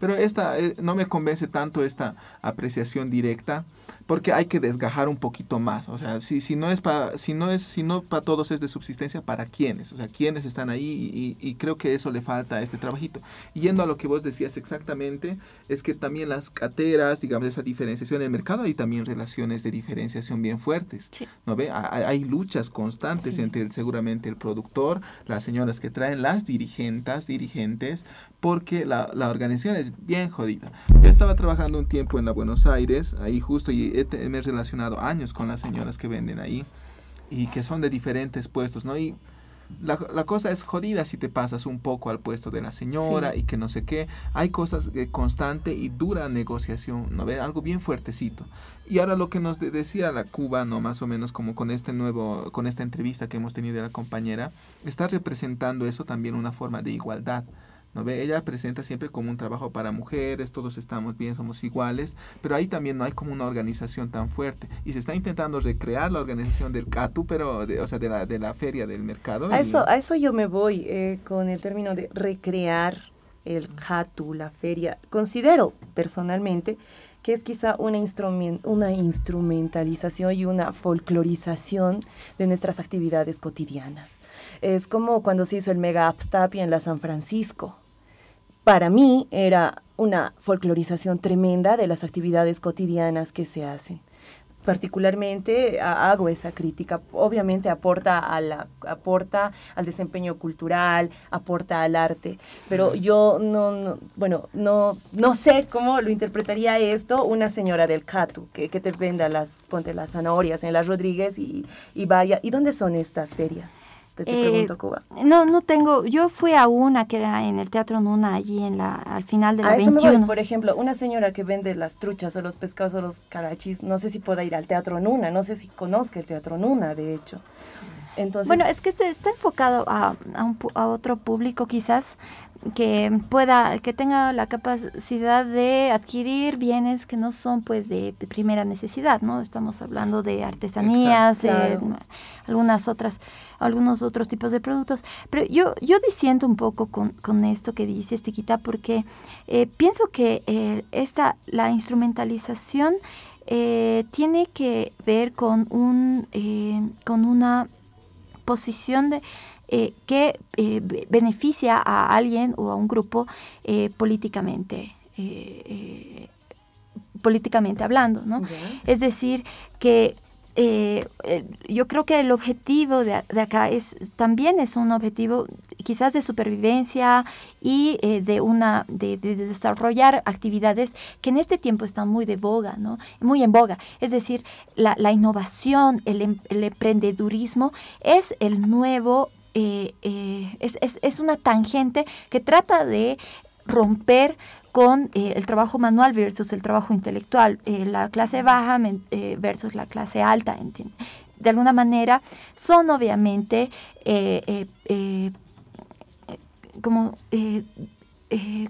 [SPEAKER 4] Pero esta, eh, no me convence tanto esta apreciación directa porque hay que desgajar un poquito más. O sea, si, si no es para si no es si no para todos es de subsistencia, ¿para quiénes? O sea, ¿quiénes están ahí? Y, creo que eso le falta a este trabajito. yendo a lo que vos decías exactamente, es que también las cateras, digamos, esa diferenciación en el mercado, hay también relaciones de diferenciación bien fuertes. ¿No ve? Hay, luchas constantes entre seguramente el productor, las señoras que traen, las dirigentes, dirigentes, porque la, la organización es bien jodida. Yo estaba trabajando un tiempo en la Buenos Aires, ahí justo, y me he relacionado años con las señoras que venden ahí y que son de diferentes puestos, ¿no? Y la, la, cosa es jodida si te pasas un poco al puesto de la señora y que no sé qué. Hay cosas de constante y dura negociación, ¿no ve? Algo bien fuertecito. Y ahora lo que nos decía la Cuba, ¿no? Más o menos como con este nuevo, con esta entrevista que hemos tenido de la compañera, está representando eso también una forma de igualdad. ¿No Ella presenta siempre como un trabajo para mujeres, todos estamos bien, somos iguales, pero ahí también no hay como una organización tan fuerte. Y se está intentando recrear la organización del CATU, pero, de, o sea, de la, de la feria del mercado.
[SPEAKER 5] A, eso, a eso yo me voy eh, con el término de recrear el CATU, la feria. Considero personalmente que es quizá una, una instrumentalización y una folclorización de nuestras actividades cotidianas. Es como cuando se hizo el Mega Tapia en la San Francisco para mí era una folclorización tremenda de las actividades cotidianas que se hacen. Particularmente hago esa crítica. Obviamente aporta, a la, aporta al desempeño cultural, aporta al arte, pero yo no, bueno, no, no sé cómo lo interpretaría esto una señora del Catu, que, que te venda las, ponte las zanahorias en las Rodríguez y, y vaya. ¿Y dónde son estas ferias?
[SPEAKER 6] Eh, no, no tengo. Yo fui a una que era en el Teatro Nuna, allí en la, al final de la a 21.
[SPEAKER 5] por ejemplo, una señora que vende las truchas o los pescados o los carachis, no sé si pueda ir al Teatro Nuna, no sé si conozca el Teatro Nuna, de hecho.
[SPEAKER 6] Entonces, bueno, es que está enfocado a, a, un, a otro público quizás, que pueda, que tenga la capacidad de adquirir bienes que no son pues de, primera necesidad, ¿no? Estamos hablando de artesanías, eh, algunas otras, algunos otros tipos de productos. Pero yo, yo disiento un poco con, con esto que dice Estiquita porque eh, pienso que eh, esta, la instrumentalización tiene que ver con un, con una posición de eh, que eh, beneficia a alguien o a un grupo eh, políticamente, políticamente hablando, ¿no? Es decir, que eh, eh, yo creo que el objetivo de, acá es también es un objetivo quizás de supervivencia y eh, de una de, desarrollar actividades que en este tiempo están muy de boga, ¿no? Muy en boga. Es decir, la, innovación, el, em, el, emprendedurismo es el nuevo es, es, es, una tangente que trata de romper con eh, el trabajo manual versus el trabajo intelectual, eh, la clase baja eh, versus la clase alta. De alguna manera son obviamente como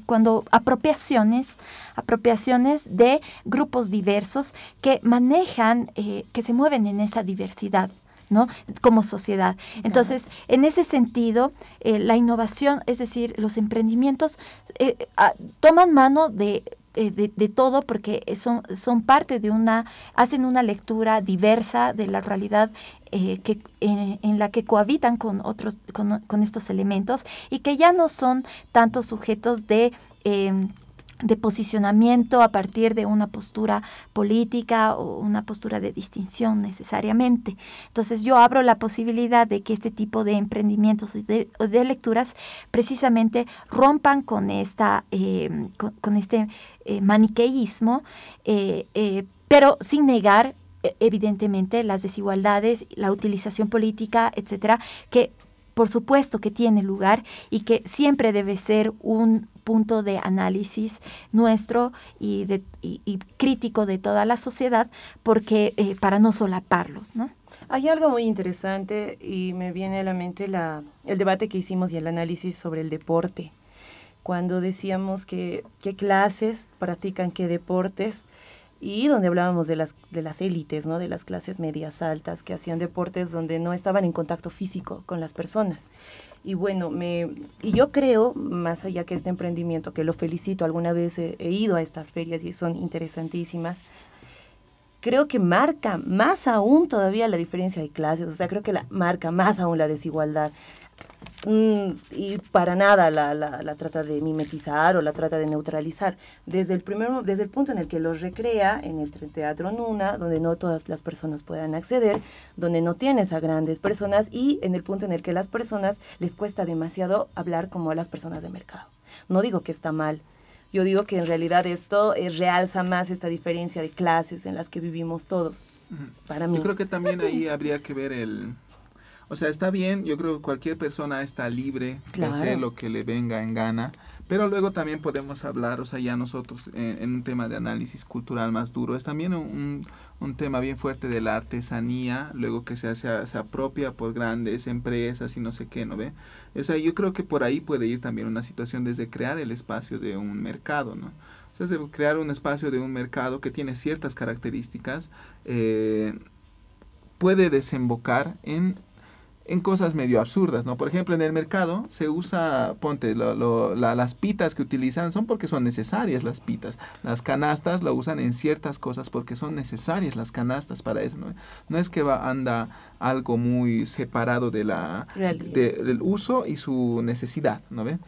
[SPEAKER 6] cuando apropiaciones, apropiaciones de grupos diversos que manejan, que se mueven en esa diversidad. ¿No? como sociedad. Entonces, en ese sentido, eh, la innovación, es decir, los emprendimientos, eh, ah, toman mano eh, de, de, todo porque son, son parte de una, hacen una lectura diversa de la realidad que, en, la que cohabitan con otros, con, con, estos elementos y que ya no son tantos sujetos de em, de posicionamiento a partir de una postura política o una postura de distinción necesariamente. Entonces yo abro la posibilidad de que este tipo de emprendimientos o de, lecturas precisamente rompan con, esta, eh, con, este eh, maniqueísmo, eh, pero sin negar evidentemente las desigualdades, la utilización política, etcétera, que por supuesto que tiene lugar y que siempre debe ser un punto de análisis nuestro y, de, y, crítico de toda la sociedad, porque eh, para no solaparlos, ¿no?
[SPEAKER 5] Hay algo muy interesante y me viene a la mente la, el debate que hicimos y el análisis sobre el deporte. Cuando decíamos que qué clases practican qué deportes, y donde hablábamos de las, de las élites, ¿no? de las clases medias altas que hacían deportes donde no estaban en contacto físico con las personas. Y bueno, me, y yo creo, más allá que este emprendimiento, que lo felicito, alguna vez he, ido a estas ferias y son interesantísimas, creo que marca más aún todavía la diferencia de clases, o sea, creo que la, marca más aún la desigualdad. Mm, y para nada la, la, trata de mimetizar o la trata de neutralizar. Desde el, primer, desde el punto en el que los recrea, en el Teatro Nuna, donde no todas las personas puedan acceder, donde no tienes a grandes personas y en el punto en el que las personas les cuesta demasiado hablar como a las personas de mercado. No digo que está mal, yo digo que en realidad esto realza más esta diferencia de clases en las que vivimos todos. Para mí.
[SPEAKER 4] Yo creo que también ahí habría que ver el, o sea, está bien, yo creo que cualquier persona está libre de hacer lo que le venga en gana, pero luego también podemos hablar, o sea, ya nosotros en, un tema de análisis cultural más duro, es también un, un tema bien fuerte de la artesanía, luego que se, hace, se apropia por grandes empresas y no sé qué, ¿no ve? O sea, yo creo que por ahí puede ir también una situación desde crear el espacio de un mercado, ¿no? O sea, crear un espacio de un mercado que tiene ciertas características, eh, puede desembocar en en cosas medio absurdas, ¿no? Por ejemplo, en el mercado se usa, ponte, lo, las pitas que utilizan son porque son necesarias las pitas. Las canastas lo usan en ciertas cosas porque son necesarias las canastas para eso, ¿no? No es que va, anda algo muy separado de la, del uso y su necesidad, ¿no ve?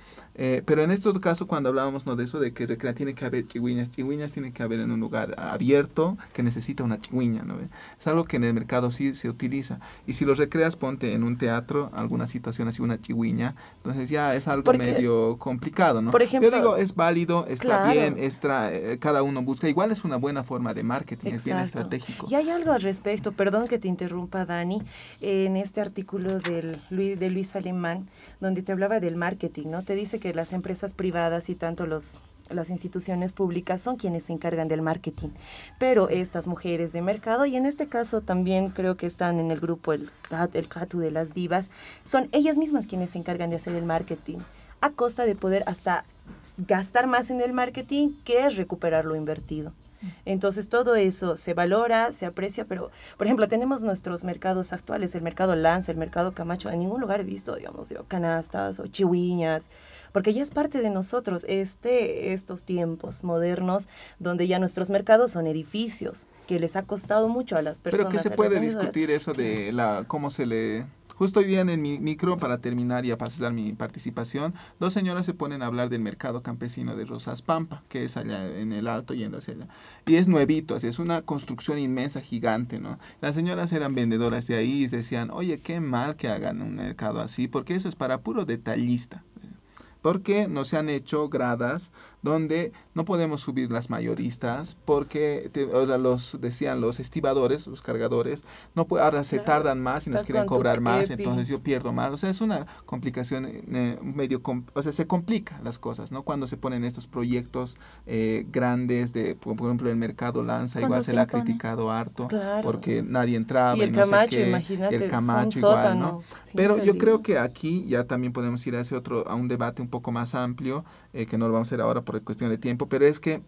[SPEAKER 4] Eh, pero en este caso, cuando hablábamos ¿no? de eso, de que tiene que haber chigüiñas, chigüiñas tiene que haber en un lugar abierto que necesita una chigüiña, ¿no? Es algo que en el mercado sí se utiliza. Y si lo recreas, ponte en un teatro, alguna situación así, una chigüiña, entonces ya es algo medio complicado, ¿no?
[SPEAKER 5] Por ejemplo,
[SPEAKER 4] Yo digo, es válido, está bien, eh, cada uno busca. Igual es una buena forma de marketing, es bien estratégico.
[SPEAKER 5] Y hay algo al respecto, perdón que te interrumpa, Dani, en este artículo del, de Luis Alemán, donde te hablaba del marketing, ¿no? Te dice que las empresas privadas y tanto los las instituciones públicas son quienes se encargan del marketing, pero estas mujeres de mercado, y en este caso también creo que están en el grupo el, el CATU de las divas, son ellas mismas quienes se encargan de hacer el marketing, a costa de poder hasta gastar más en el marketing que recuperar lo invertido. Entonces todo eso se valora, se aprecia, pero por ejemplo tenemos nuestros mercados actuales, el mercado Lanza, el mercado Camacho, en ningún lugar he visto, digamos, canastas o chihuiñas, porque ya es parte de nosotros este, estos tiempos modernos donde ya nuestros mercados son edificios que les ha costado mucho a las personas.
[SPEAKER 4] Pero que se puede discutir eso de la cómo se le Justo hoy día en el micro, para terminar y a pasar mi participación, dos señoras se ponen a hablar del mercado campesino de Rosas Pampa, que es allá en el alto yendo hacia allá. Y es nuevito, así es una construcción inmensa, gigante, ¿no? Las señoras eran vendedoras de ahí y decían, oye, qué mal que hagan un mercado así, porque eso es para puro detallista porque no se han hecho gradas donde no podemos subir las mayoristas porque ahora los decían los estibadores, los cargadores, no ahora se tardan más y nos quieren cobrar más, entonces yo pierdo más. O sea, es una complicación eh, medio, o sea, se complica las cosas, ¿no? Cuando se ponen estos proyectos eh, grandes de, por ejemplo, el mercado lanza, igual se, le ha criticado harto porque nadie entraba y, el Camacho, imagínate, el Camacho igual, ¿no? Pero yo creo que aquí ya también podemos ir a ese otro, a un debate un poco más amplio, eh, que no lo vamos a hacer ahora por cuestión de tiempo, pero es que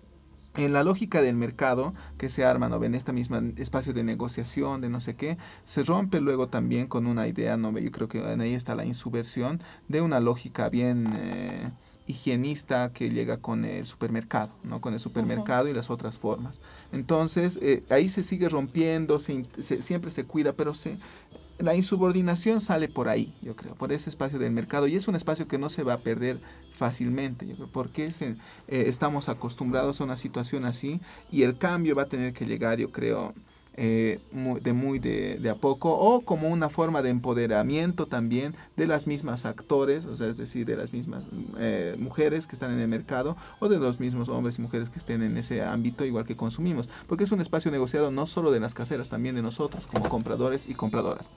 [SPEAKER 4] en la lógica del mercado que se arma, ¿no? En este mismo espacio de negociación, de no sé qué, se rompe luego también con una idea, ¿no? Yo creo que en ahí está la insubversión de una lógica bien eh, higienista que llega con el supermercado, ¿no? Con el supermercado y las otras formas. Entonces, eh, ahí se sigue rompiendo, siempre se cuida, pero se, la insubordinación sale por ahí, yo creo, por ese espacio del mercado y es un espacio que no se va a perder fácilmente, porque eh, estamos acostumbrados a una situación así y el cambio va a tener que llegar, yo creo, eh, de muy de, a poco o como una forma de empoderamiento también de las mismas actores, o sea, es decir, de las mismas eh, mujeres que están en el mercado o de los mismos hombres y mujeres que estén en ese ámbito igual que consumimos, porque es un espacio negociado no solo de las caseras, también de nosotros como compradores y compradoras.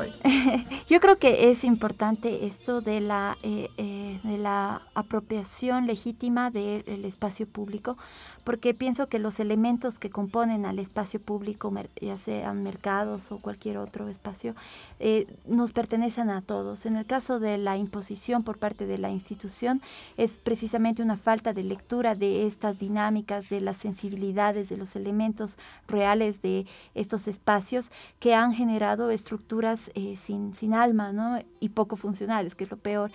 [SPEAKER 4] Ahí.
[SPEAKER 6] Yo creo que es importante esto de la, eh, eh, de la apropiación legítima del espacio público, porque pienso que los elementos que componen al espacio público, ya sean mercados o cualquier otro espacio, eh, nos pertenecen a todos. En el caso de la imposición por parte de la institución, es precisamente una falta de lectura de estas dinámicas, de las sensibilidades, de los elementos reales de estos espacios que han generado estructuras eh, sin, sin alma ¿no? y poco funcionales, que es lo peor.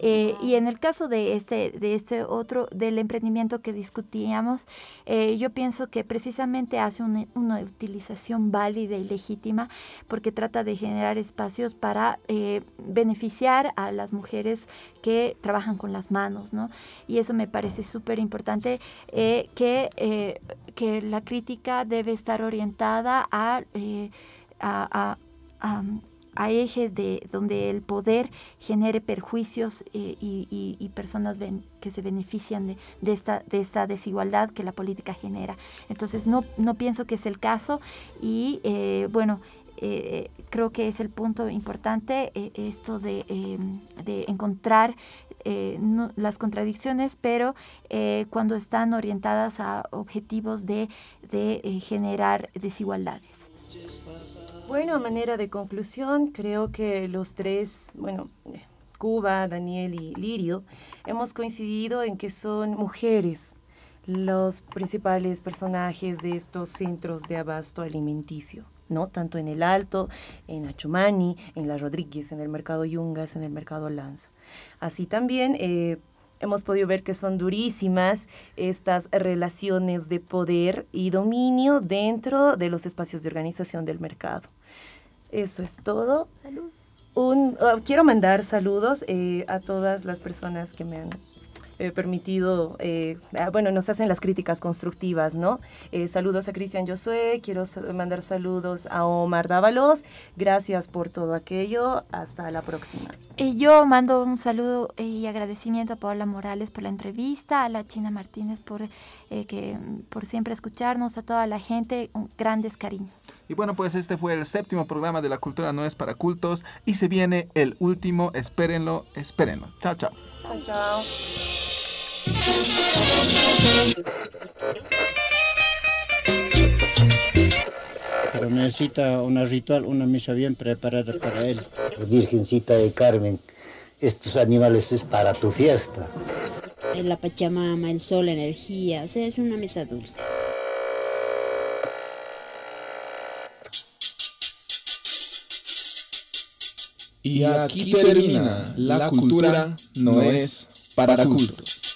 [SPEAKER 6] Eh, y en el caso de este, de este otro, del emprendimiento que discutíamos, eh, yo pienso que precisamente hace una, utilización válida y legítima porque trata de generar espacios para eh, beneficiar a las mujeres que trabajan con las manos, ¿no? Y eso me parece súper importante, eh, que, que la crítica debe estar orientada a, a a ejes de donde el poder genere perjuicios eh, y, personas que se benefician de, esta, de esta desigualdad que la política genera. Entonces no, no pienso que es el caso y eh, bueno, eh, creo que es el punto importante esto de, em, encontrar las contradicciones, pero cuando están orientadas a objetivos de generar desigualdades.
[SPEAKER 5] Bueno, manera de conclusión, creo que los tres, bueno, Cuba, Daniel y Lirio, hemos coincidido en que son mujeres los principales personajes de estos centros de abasto alimenticio. ¿no? Tanto en el Alto, en Achumani, en La Rodríguez, en el mercado Yungas, en el mercado Lanza. Así también eh, hemos podido ver que son durísimas estas relaciones de poder y dominio dentro de los espacios de organización del mercado. Eso es todo. Un, oh, quiero mandar saludos eh, a todas las personas que me han eh, permitido, eh, ah, bueno, nos hacen las críticas constructivas, ¿no? Eh, saludos a Cristian Josué, quiero mandar saludos a Omar Dávalos, gracias por todo aquello, hasta la próxima.
[SPEAKER 6] yo mando un saludo y agradecimiento a Paola Morales por la entrevista, a la China Martínez por, que, por siempre escucharnos, a toda la gente, grandes cariños.
[SPEAKER 4] Y bueno, pues este fue el séptimo programa de La Cultura No es para Cultos y se viene el último, espérenlo, espérenlo. Chao, chao. Chao, chao.
[SPEAKER 1] Pero necesita una ritual, una misa bien preparada para él.
[SPEAKER 2] Virgencita de Carmen, estos animales es para tu fiesta.
[SPEAKER 3] La Pachamama, el sol, la energía, o sea, es una mesa dulce.
[SPEAKER 4] Y aquí termina, la cultura no es para cultos.